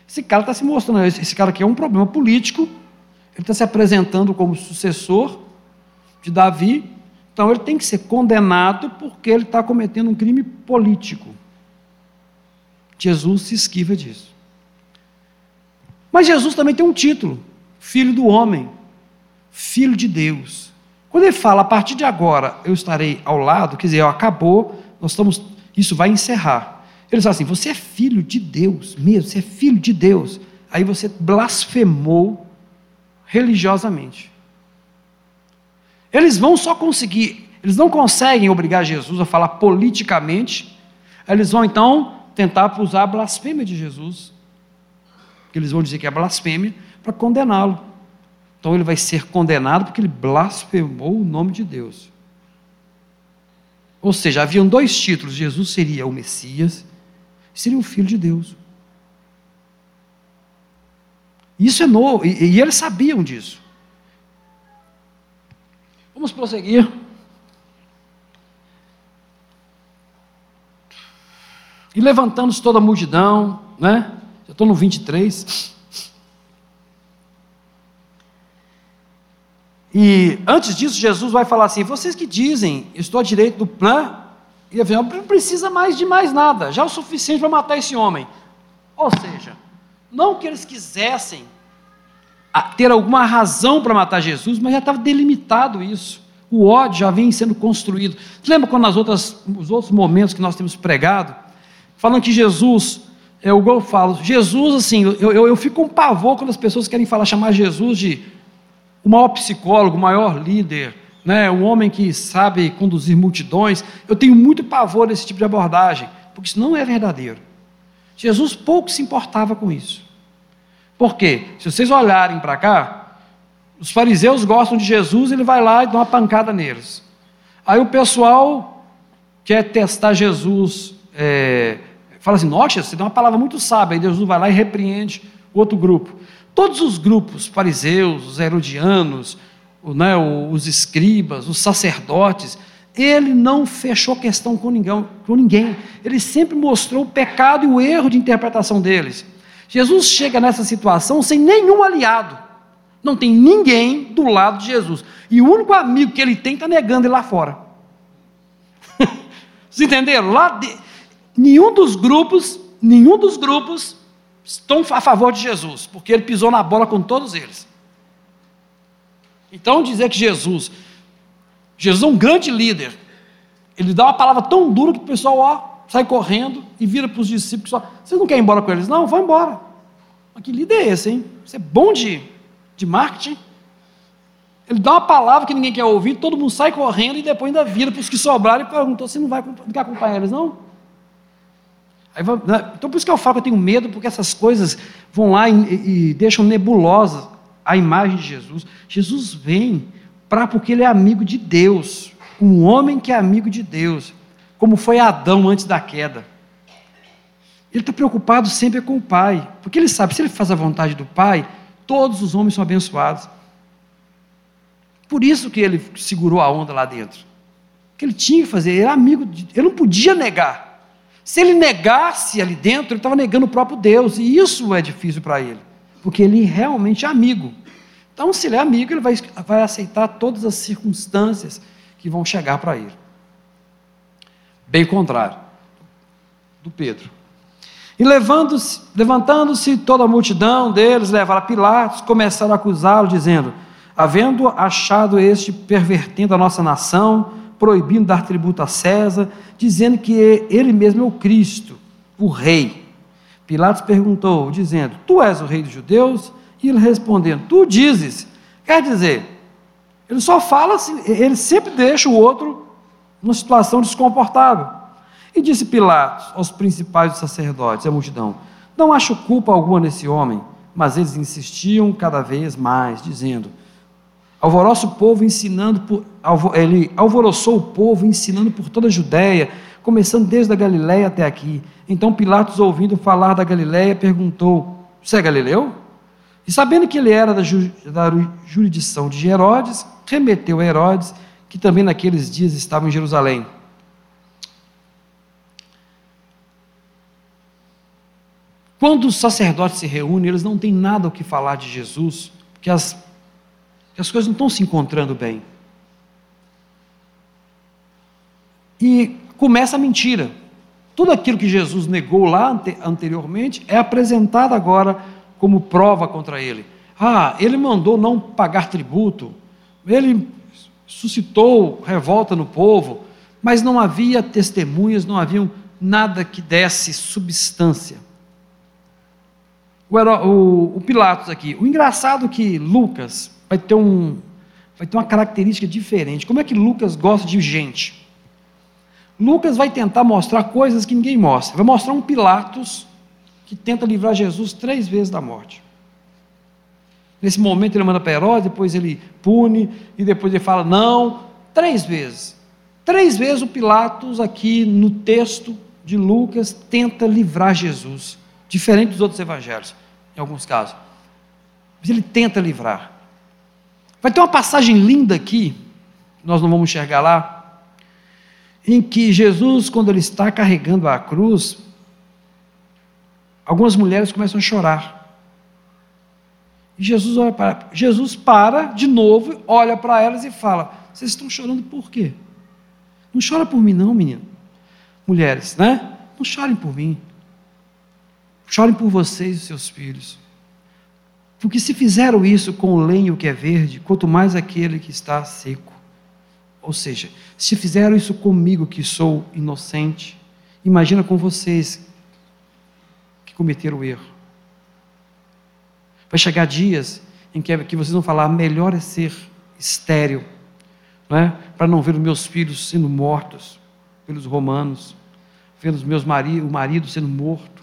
Esse cara está se mostrando, esse cara aqui é um problema político, ele está se apresentando como sucessor de Davi, então ele tem que ser condenado porque ele está cometendo um crime político. Jesus se esquiva disso. Mas Jesus também tem um título: Filho do Homem, Filho de Deus. Quando ele fala, a partir de agora eu estarei ao lado, quer dizer, acabou, nós estamos, isso vai encerrar. Ele fala assim: você é filho de Deus mesmo, você é filho de Deus. aí você blasfemou religiosamente. Eles vão só conseguir, eles não conseguem obrigar Jesus a falar politicamente, eles vão então tentar usar a blasfêmia de Jesus, que eles vão dizer que é blasfêmia, para condená-lo. Então ele vai ser condenado porque ele blasfemou o nome de Deus. Ou seja, haviam dois títulos: Jesus seria o Messias, seria o Filho de Deus. Isso é novo, e, e eles sabiam disso. Vamos prosseguir. E levantando-se toda a multidão, né? Eu estou no 23. E antes disso, Jesus vai falar assim: vocês que dizem, estou à direita do plano, e afinal, não precisa mais de mais nada, já é o suficiente para matar esse homem. Ou seja, não que eles quisessem ter alguma razão para matar Jesus, mas já estava delimitado isso. O ódio já vem sendo construído. Você lembra quando nas outras, nos outros momentos que nós temos pregado, falando que Jesus, é o eu falo, Jesus, assim, eu, eu, eu fico com pavor quando as pessoas querem falar, chamar Jesus de o maior psicólogo, o maior líder, né, um homem que sabe conduzir multidões. Eu tenho muito pavor desse tipo de abordagem, porque isso não é verdadeiro. Jesus pouco se importava com isso. Por quê? Se vocês olharem para cá, os fariseus gostam de Jesus, ele vai lá e dá uma pancada neles. Aí o pessoal quer testar Jesus, é, fala assim: Nossa, você deu uma palavra muito sábia. Aí Jesus vai lá e repreende o outro grupo. Todos os grupos, fariseus, os herodianos, né, os escribas, os sacerdotes, ele não fechou questão com ninguém, com ninguém. Ele sempre mostrou o pecado e o erro de interpretação deles. Jesus chega nessa situação sem nenhum aliado. Não tem ninguém do lado de Jesus. E o único amigo que ele tem está negando ele lá fora. Vocês entenderam? Lá de... Nenhum dos grupos, nenhum dos grupos estão a favor de Jesus, porque ele pisou na bola com todos eles. Então dizer que Jesus, Jesus é um grande líder, ele dá uma palavra tão dura que o pessoal ó, sai correndo e vira para os discípulos: Vocês não querem ir embora com eles? Não, vão embora. Mas que líder é esse, hein? Você é bom de, de marketing? Ele dá uma palavra que ninguém quer ouvir, todo mundo sai correndo e depois ainda vira para os que sobraram e perguntou: Você não vai não quer acompanhar eles, não? Vai, né? então por isso que eu falo que eu tenho medo, porque essas coisas vão lá e, e, deixam nebulosa a imagem de Jesus. Jesus vem para porque ele é amigo de Deus, um homem que é amigo de Deus como foi Adão antes da queda. Ele está preocupado sempre com o Pai, porque ele sabe, se ele faz a vontade do Pai, todos os homens são abençoados. Por isso que ele segurou a onda lá dentro. Que ele tinha que fazer, ele era amigo, de, ele não podia negar. Se ele negasse ali dentro, ele estava negando o próprio Deus, e isso é difícil para ele, porque ele realmente é amigo. Então, se ele é amigo, ele vai, vai aceitar todas as circunstâncias que vão chegar para ele. Bem contrário do Pedro. E levantando-se toda a multidão deles, levaram a Pilatos, começaram a acusá-lo, dizendo: Havendo achado este pervertendo a nossa nação, proibindo dar tributo a César, dizendo que ele mesmo é o Cristo, o Rei. Pilatos perguntou, dizendo: Tu és o Rei dos Judeus? E ele respondendo: Tu dizes. Quer dizer, ele só fala, ele sempre deixa o outro numa situação desconfortável. E disse Pilatos aos principais dos sacerdotes à multidão: Não acho culpa alguma nesse homem. Mas eles insistiam cada vez mais, dizendo: Alvoroça o povo ensinando por, ele alvoroçou o povo ensinando por toda a Judéia, começando desde a Galiléia até aqui. Então Pilatos, ouvindo falar da Galiléia, perguntou: Você é galileu? E sabendo que ele era da, ju, da jurisdição de Herodes, remeteu a Herodes que também naqueles dias estavam em Jerusalém. Quando os sacerdotes se reúnem, eles não têm nada o que falar de Jesus, porque as, as coisas não estão se encontrando bem. E começa a mentira. Tudo aquilo que Jesus negou lá anteriormente é apresentado agora como prova contra ele. Ah, ele mandou não pagar tributo, ele suscitou revolta no povo, mas não havia testemunhas, não havia nada que desse substância. o, o, o Pilatos aqui. O engraçado é que Lucas vai ter, um, vai ter uma característica diferente. Como é que Lucas gosta de gente? Lucas vai tentar mostrar coisas que ninguém mostra. Vai mostrar um Pilatos que tenta livrar Jesus três vezes da morte. Nesse momento ele manda para Herodes, depois ele pune, e depois ele fala não, três vezes. Três vezes o Pilatos, aqui no texto de Lucas, tenta livrar Jesus, diferente dos outros evangelhos, em alguns casos. Mas ele tenta livrar. Vai ter uma passagem linda aqui, nós não vamos enxergar lá, em que Jesus, quando ele está carregando a cruz, algumas mulheres começam a chorar. E Jesus olha para, Jesus para de novo, olha para elas e fala: Vocês estão chorando por quê? Não chora por mim, não, menino. Mulheres, né? Não chorem por mim. Chorem por vocês e seus filhos. Porque se fizeram isso com o lenho que é verde, quanto mais aquele que está seco. Ou seja, se fizeram isso comigo que sou inocente, imagina com vocês que cometeram o erro. Vai chegar dias em que, que vocês vão falar: melhor é ser estéril, não é? para não ver os meus filhos sendo mortos pelos romanos, ver os meus marido, o marido sendo morto,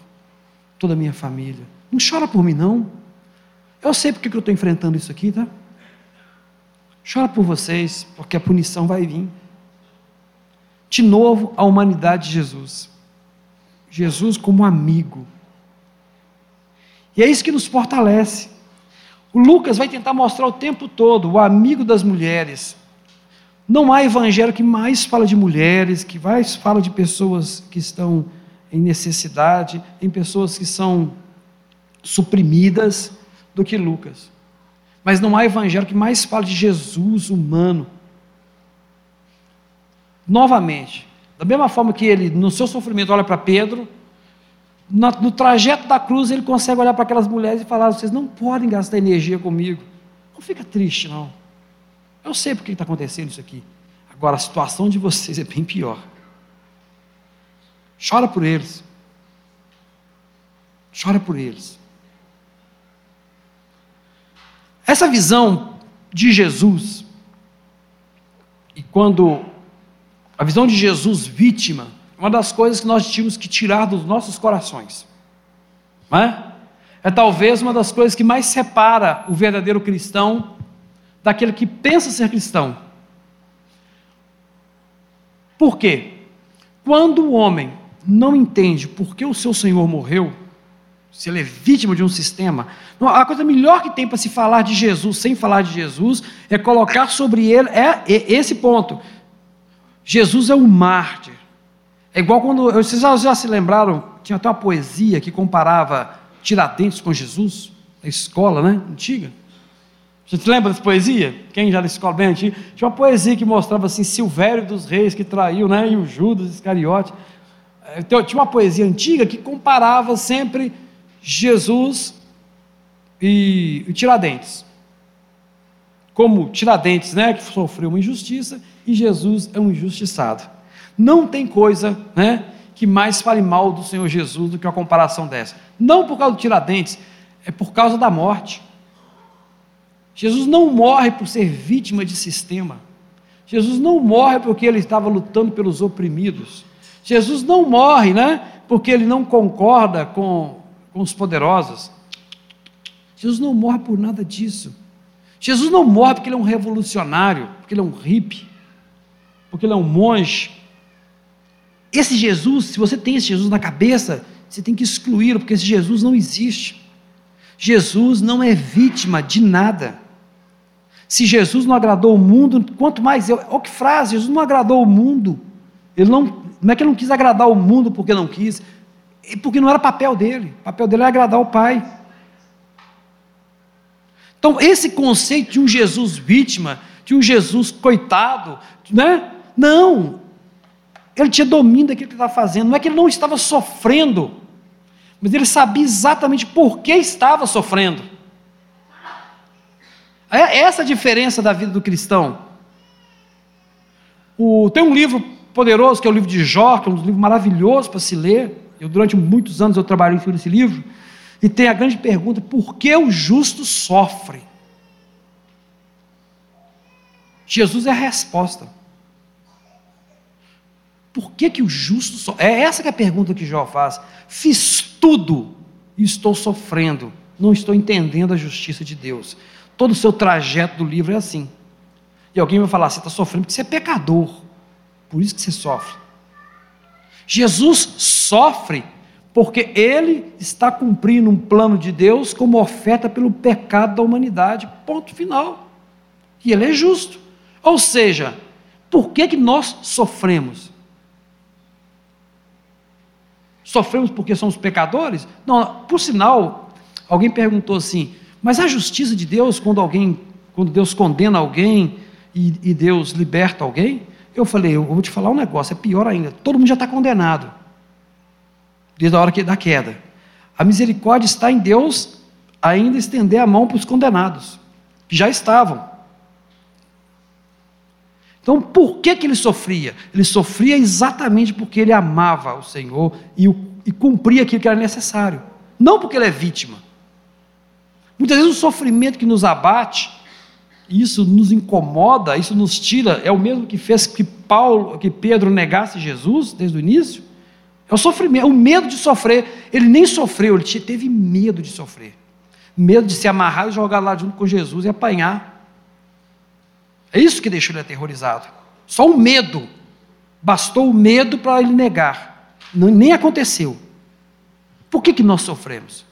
toda a minha família. Não chora por mim, não. Eu sei porque que eu estou enfrentando isso aqui, tá? Chora por vocês, porque a punição vai vir. De novo, a humanidade de Jesus. Jesus como amigo e é isso que nos fortalece. O Lucas vai tentar mostrar o tempo todo o amigo das mulheres. Não há evangelho que mais fala de mulheres, que mais fala de pessoas que estão em necessidade, em pessoas que são suprimidas, do que Lucas. Mas não há evangelho que mais fala de Jesus humano. Novamente, da mesma forma que ele, no seu sofrimento, olha para Pedro, no trajeto da cruz, ele consegue olhar para aquelas mulheres e falar: vocês não podem gastar energia comigo. Não fica triste, não. Eu sei porque está acontecendo isso aqui. Agora, a situação de vocês é bem pior. Chora por eles. Chora por eles. Essa visão de Jesus, e quando a visão de Jesus vítima, uma das coisas que nós tínhamos que tirar dos nossos corações. Não é? é talvez uma das coisas que mais separa o verdadeiro cristão daquele que pensa ser cristão. Por quê? Quando o homem não entende por que o seu Senhor morreu, se ele é vítima de um sistema, a coisa melhor que tem para se falar de Jesus sem falar de Jesus é colocar sobre ele é, é esse ponto. Jesus é um mártir. É igual quando. Vocês já, já se lembraram? Tinha até uma poesia que comparava Tiradentes com Jesus, a escola, né? Antiga. Você se lembra dessa poesia? Quem já na escola bem antiga? Tinha uma poesia que mostrava assim, Silvério dos Reis que traiu, né? E o Judas Iscariote. Então, tinha uma poesia antiga que comparava sempre Jesus e, Tiradentes. Como Tiradentes, né? Que sofreu uma injustiça, e Jesus é um injustiçado. Não tem coisa né, que mais fale mal do Senhor Jesus do que uma comparação dessa. Não por causa do Tiradentes, é por causa da morte. Jesus não morre por ser vítima de sistema. Jesus não morre porque ele estava lutando pelos oprimidos. Jesus não morre, né? Porque ele não concorda com, com os poderosos. Jesus não morre por nada disso. Jesus não morre porque ele é um revolucionário, porque ele é um hippie, porque ele é um monge, esse Jesus, se você tem esse Jesus na cabeça, você tem que excluí-lo, porque esse Jesus não existe. Jesus não é vítima de nada. Se Jesus não agradou o mundo, quanto mais eu. Olha que frase, Jesus não agradou o mundo. Ele não, não é que ele não quis agradar o mundo porque não quis, porque não era papel dele. O papel dele é agradar o Pai. Então, esse conceito de um Jesus vítima, de um Jesus coitado, né? Não, ele tinha domínio daquilo que ele estava fazendo. Não é que ele não estava sofrendo, mas ele sabia exatamente por que estava sofrendo. É essa a diferença da vida do cristão. O, tem um livro poderoso que é o livro de Jó, que é um livro maravilhoso para se ler. Eu durante muitos anos eu trabalhei cima desse livro. E tem a grande pergunta: por que o justo sofre? Jesus é a resposta. Por que, que o justo sofre? É essa que é a pergunta que Jó faz. Fiz tudo e estou sofrendo. Não estou entendendo a justiça de Deus. Todo o seu trajeto do livro é assim. E alguém vai falar: você está sofrendo porque você é pecador. Por isso que você sofre. Jesus sofre porque ele está cumprindo um plano de Deus como oferta pelo pecado da humanidade. Ponto final. E ele é justo. Ou seja, por que, que nós sofremos? Sofremos porque somos pecadores? Não, por sinal, alguém perguntou assim: mas a justiça de Deus, quando alguém, quando Deus condena alguém e, e Deus liberta alguém? Eu falei, eu vou te falar um negócio, é pior ainda. Todo mundo já está condenado. Desde a hora da queda. A misericórdia está em Deus ainda estender a mão para os condenados, que já estavam. Então, por que, que ele sofria? Ele sofria exatamente porque ele amava o Senhor e, e cumpria aquilo que era necessário. Não porque ele é vítima. Muitas vezes o sofrimento que nos abate, isso nos incomoda, isso nos tira, é o mesmo que fez que Paulo, que Pedro negasse Jesus desde o início. É o sofrimento, o medo de sofrer. Ele nem sofreu, ele teve medo de sofrer. Medo de se amarrar e jogar lá junto com Jesus e apanhar. É isso que deixou ele aterrorizado. Só o medo. Bastou o medo para ele negar. Nem aconteceu. Por que, que nós sofremos?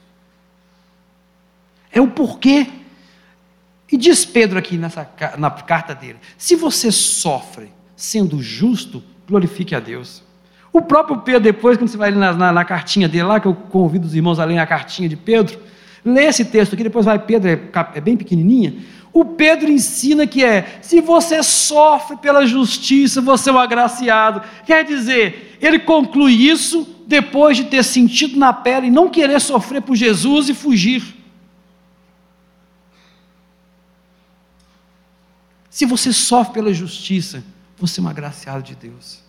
É o porquê. E diz Pedro aqui nessa, na carta dele: se você sofre sendo justo, glorifique a Deus. O próprio Pedro, depois, quando você vai na, na, na cartinha dele lá, que eu convido os irmãos a lerem a cartinha de Pedro, lê esse texto aqui, depois vai Pedro, é, é bem pequenininha. O Pedro ensina que é: se você sofre pela justiça, você é um agraciado. Quer dizer, ele conclui isso depois de ter sentido na pele e não querer sofrer por Jesus e fugir. Se você sofre pela justiça, você é um agraciado de Deus.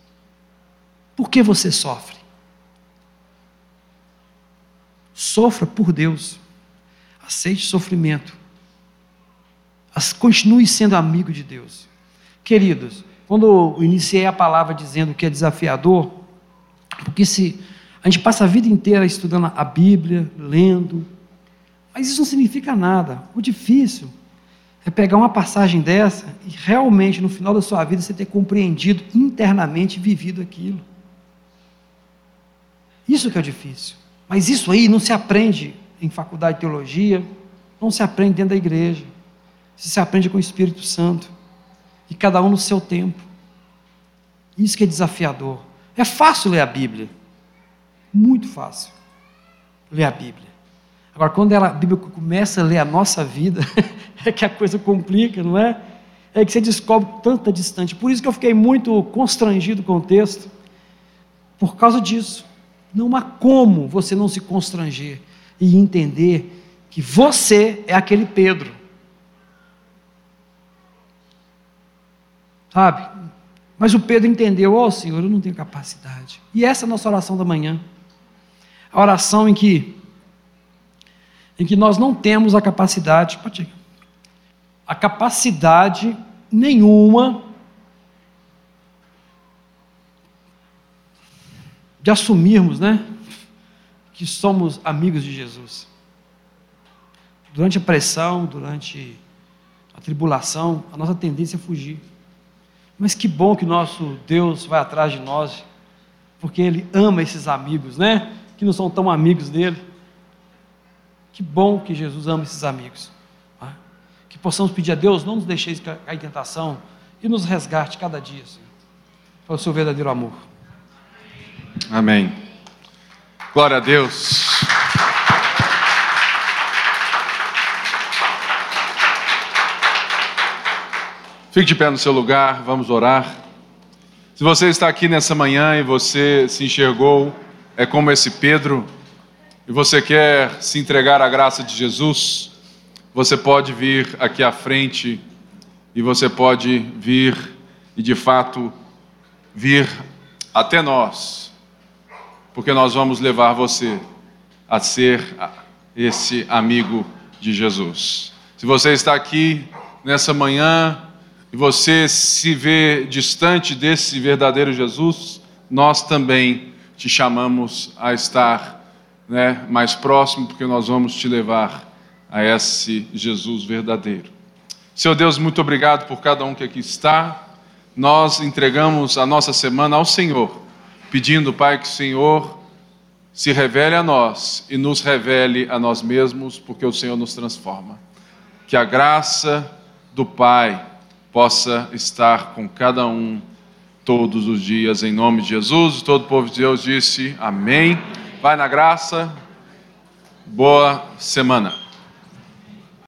Por que você sofre? Sofra por Deus. Aceite sofrimento continue sendo amigo de Deus. Queridos, quando eu iniciei a palavra dizendo que é desafiador, porque se a gente passa a vida inteira estudando a Bíblia, lendo, mas isso não significa nada. O difícil é pegar uma passagem dessa e realmente no final da sua vida você ter compreendido internamente e vivido aquilo. Isso que é difícil. Mas isso aí não se aprende em faculdade de teologia, não se aprende dentro da igreja. Isso se aprende com o Espírito Santo. E cada um no seu tempo. Isso que é desafiador. É fácil ler a Bíblia. Muito fácil ler a Bíblia. Agora, quando ela, a Bíblia começa a ler a nossa vida, é que a coisa complica, não é? É que você descobre tanta distante. Por isso que eu fiquei muito constrangido com o texto. Por causa disso. Não há como você não se constranger e entender que você é aquele Pedro Sabe? Mas o Pedro entendeu: Ó oh, Senhor, eu não tenho capacidade. E essa é a nossa oração da manhã. A oração em que, em que nós não temos a capacidade, a capacidade nenhuma de assumirmos, né, que somos amigos de Jesus. Durante a pressão, durante a tribulação, a nossa tendência é fugir. Mas que bom que nosso Deus vai atrás de nós, porque Ele ama esses amigos, né? Que não são tão amigos dele. Que bom que Jesus ama esses amigos. Tá? Que possamos pedir a Deus, não nos deixeis cair em tentação e nos resgate cada dia, Senhor, para o seu verdadeiro amor. Amém. Glória a Deus. Fique de pé no seu lugar, vamos orar. Se você está aqui nessa manhã e você se enxergou, é como esse Pedro, e você quer se entregar à graça de Jesus, você pode vir aqui à frente e você pode vir e de fato vir até nós, porque nós vamos levar você a ser esse amigo de Jesus. Se você está aqui nessa manhã e você se vê distante desse verdadeiro Jesus, nós também te chamamos a estar né, mais próximo, porque nós vamos te levar a esse Jesus verdadeiro. Senhor Deus, muito obrigado por cada um que aqui está. Nós entregamos a nossa semana ao Senhor, pedindo, Pai, que o Senhor se revele a nós e nos revele a nós mesmos, porque o Senhor nos transforma. Que a graça do Pai possa estar com cada um todos os dias, em nome de Jesus. Todo o povo de Deus disse amém. Vai na graça. Boa semana.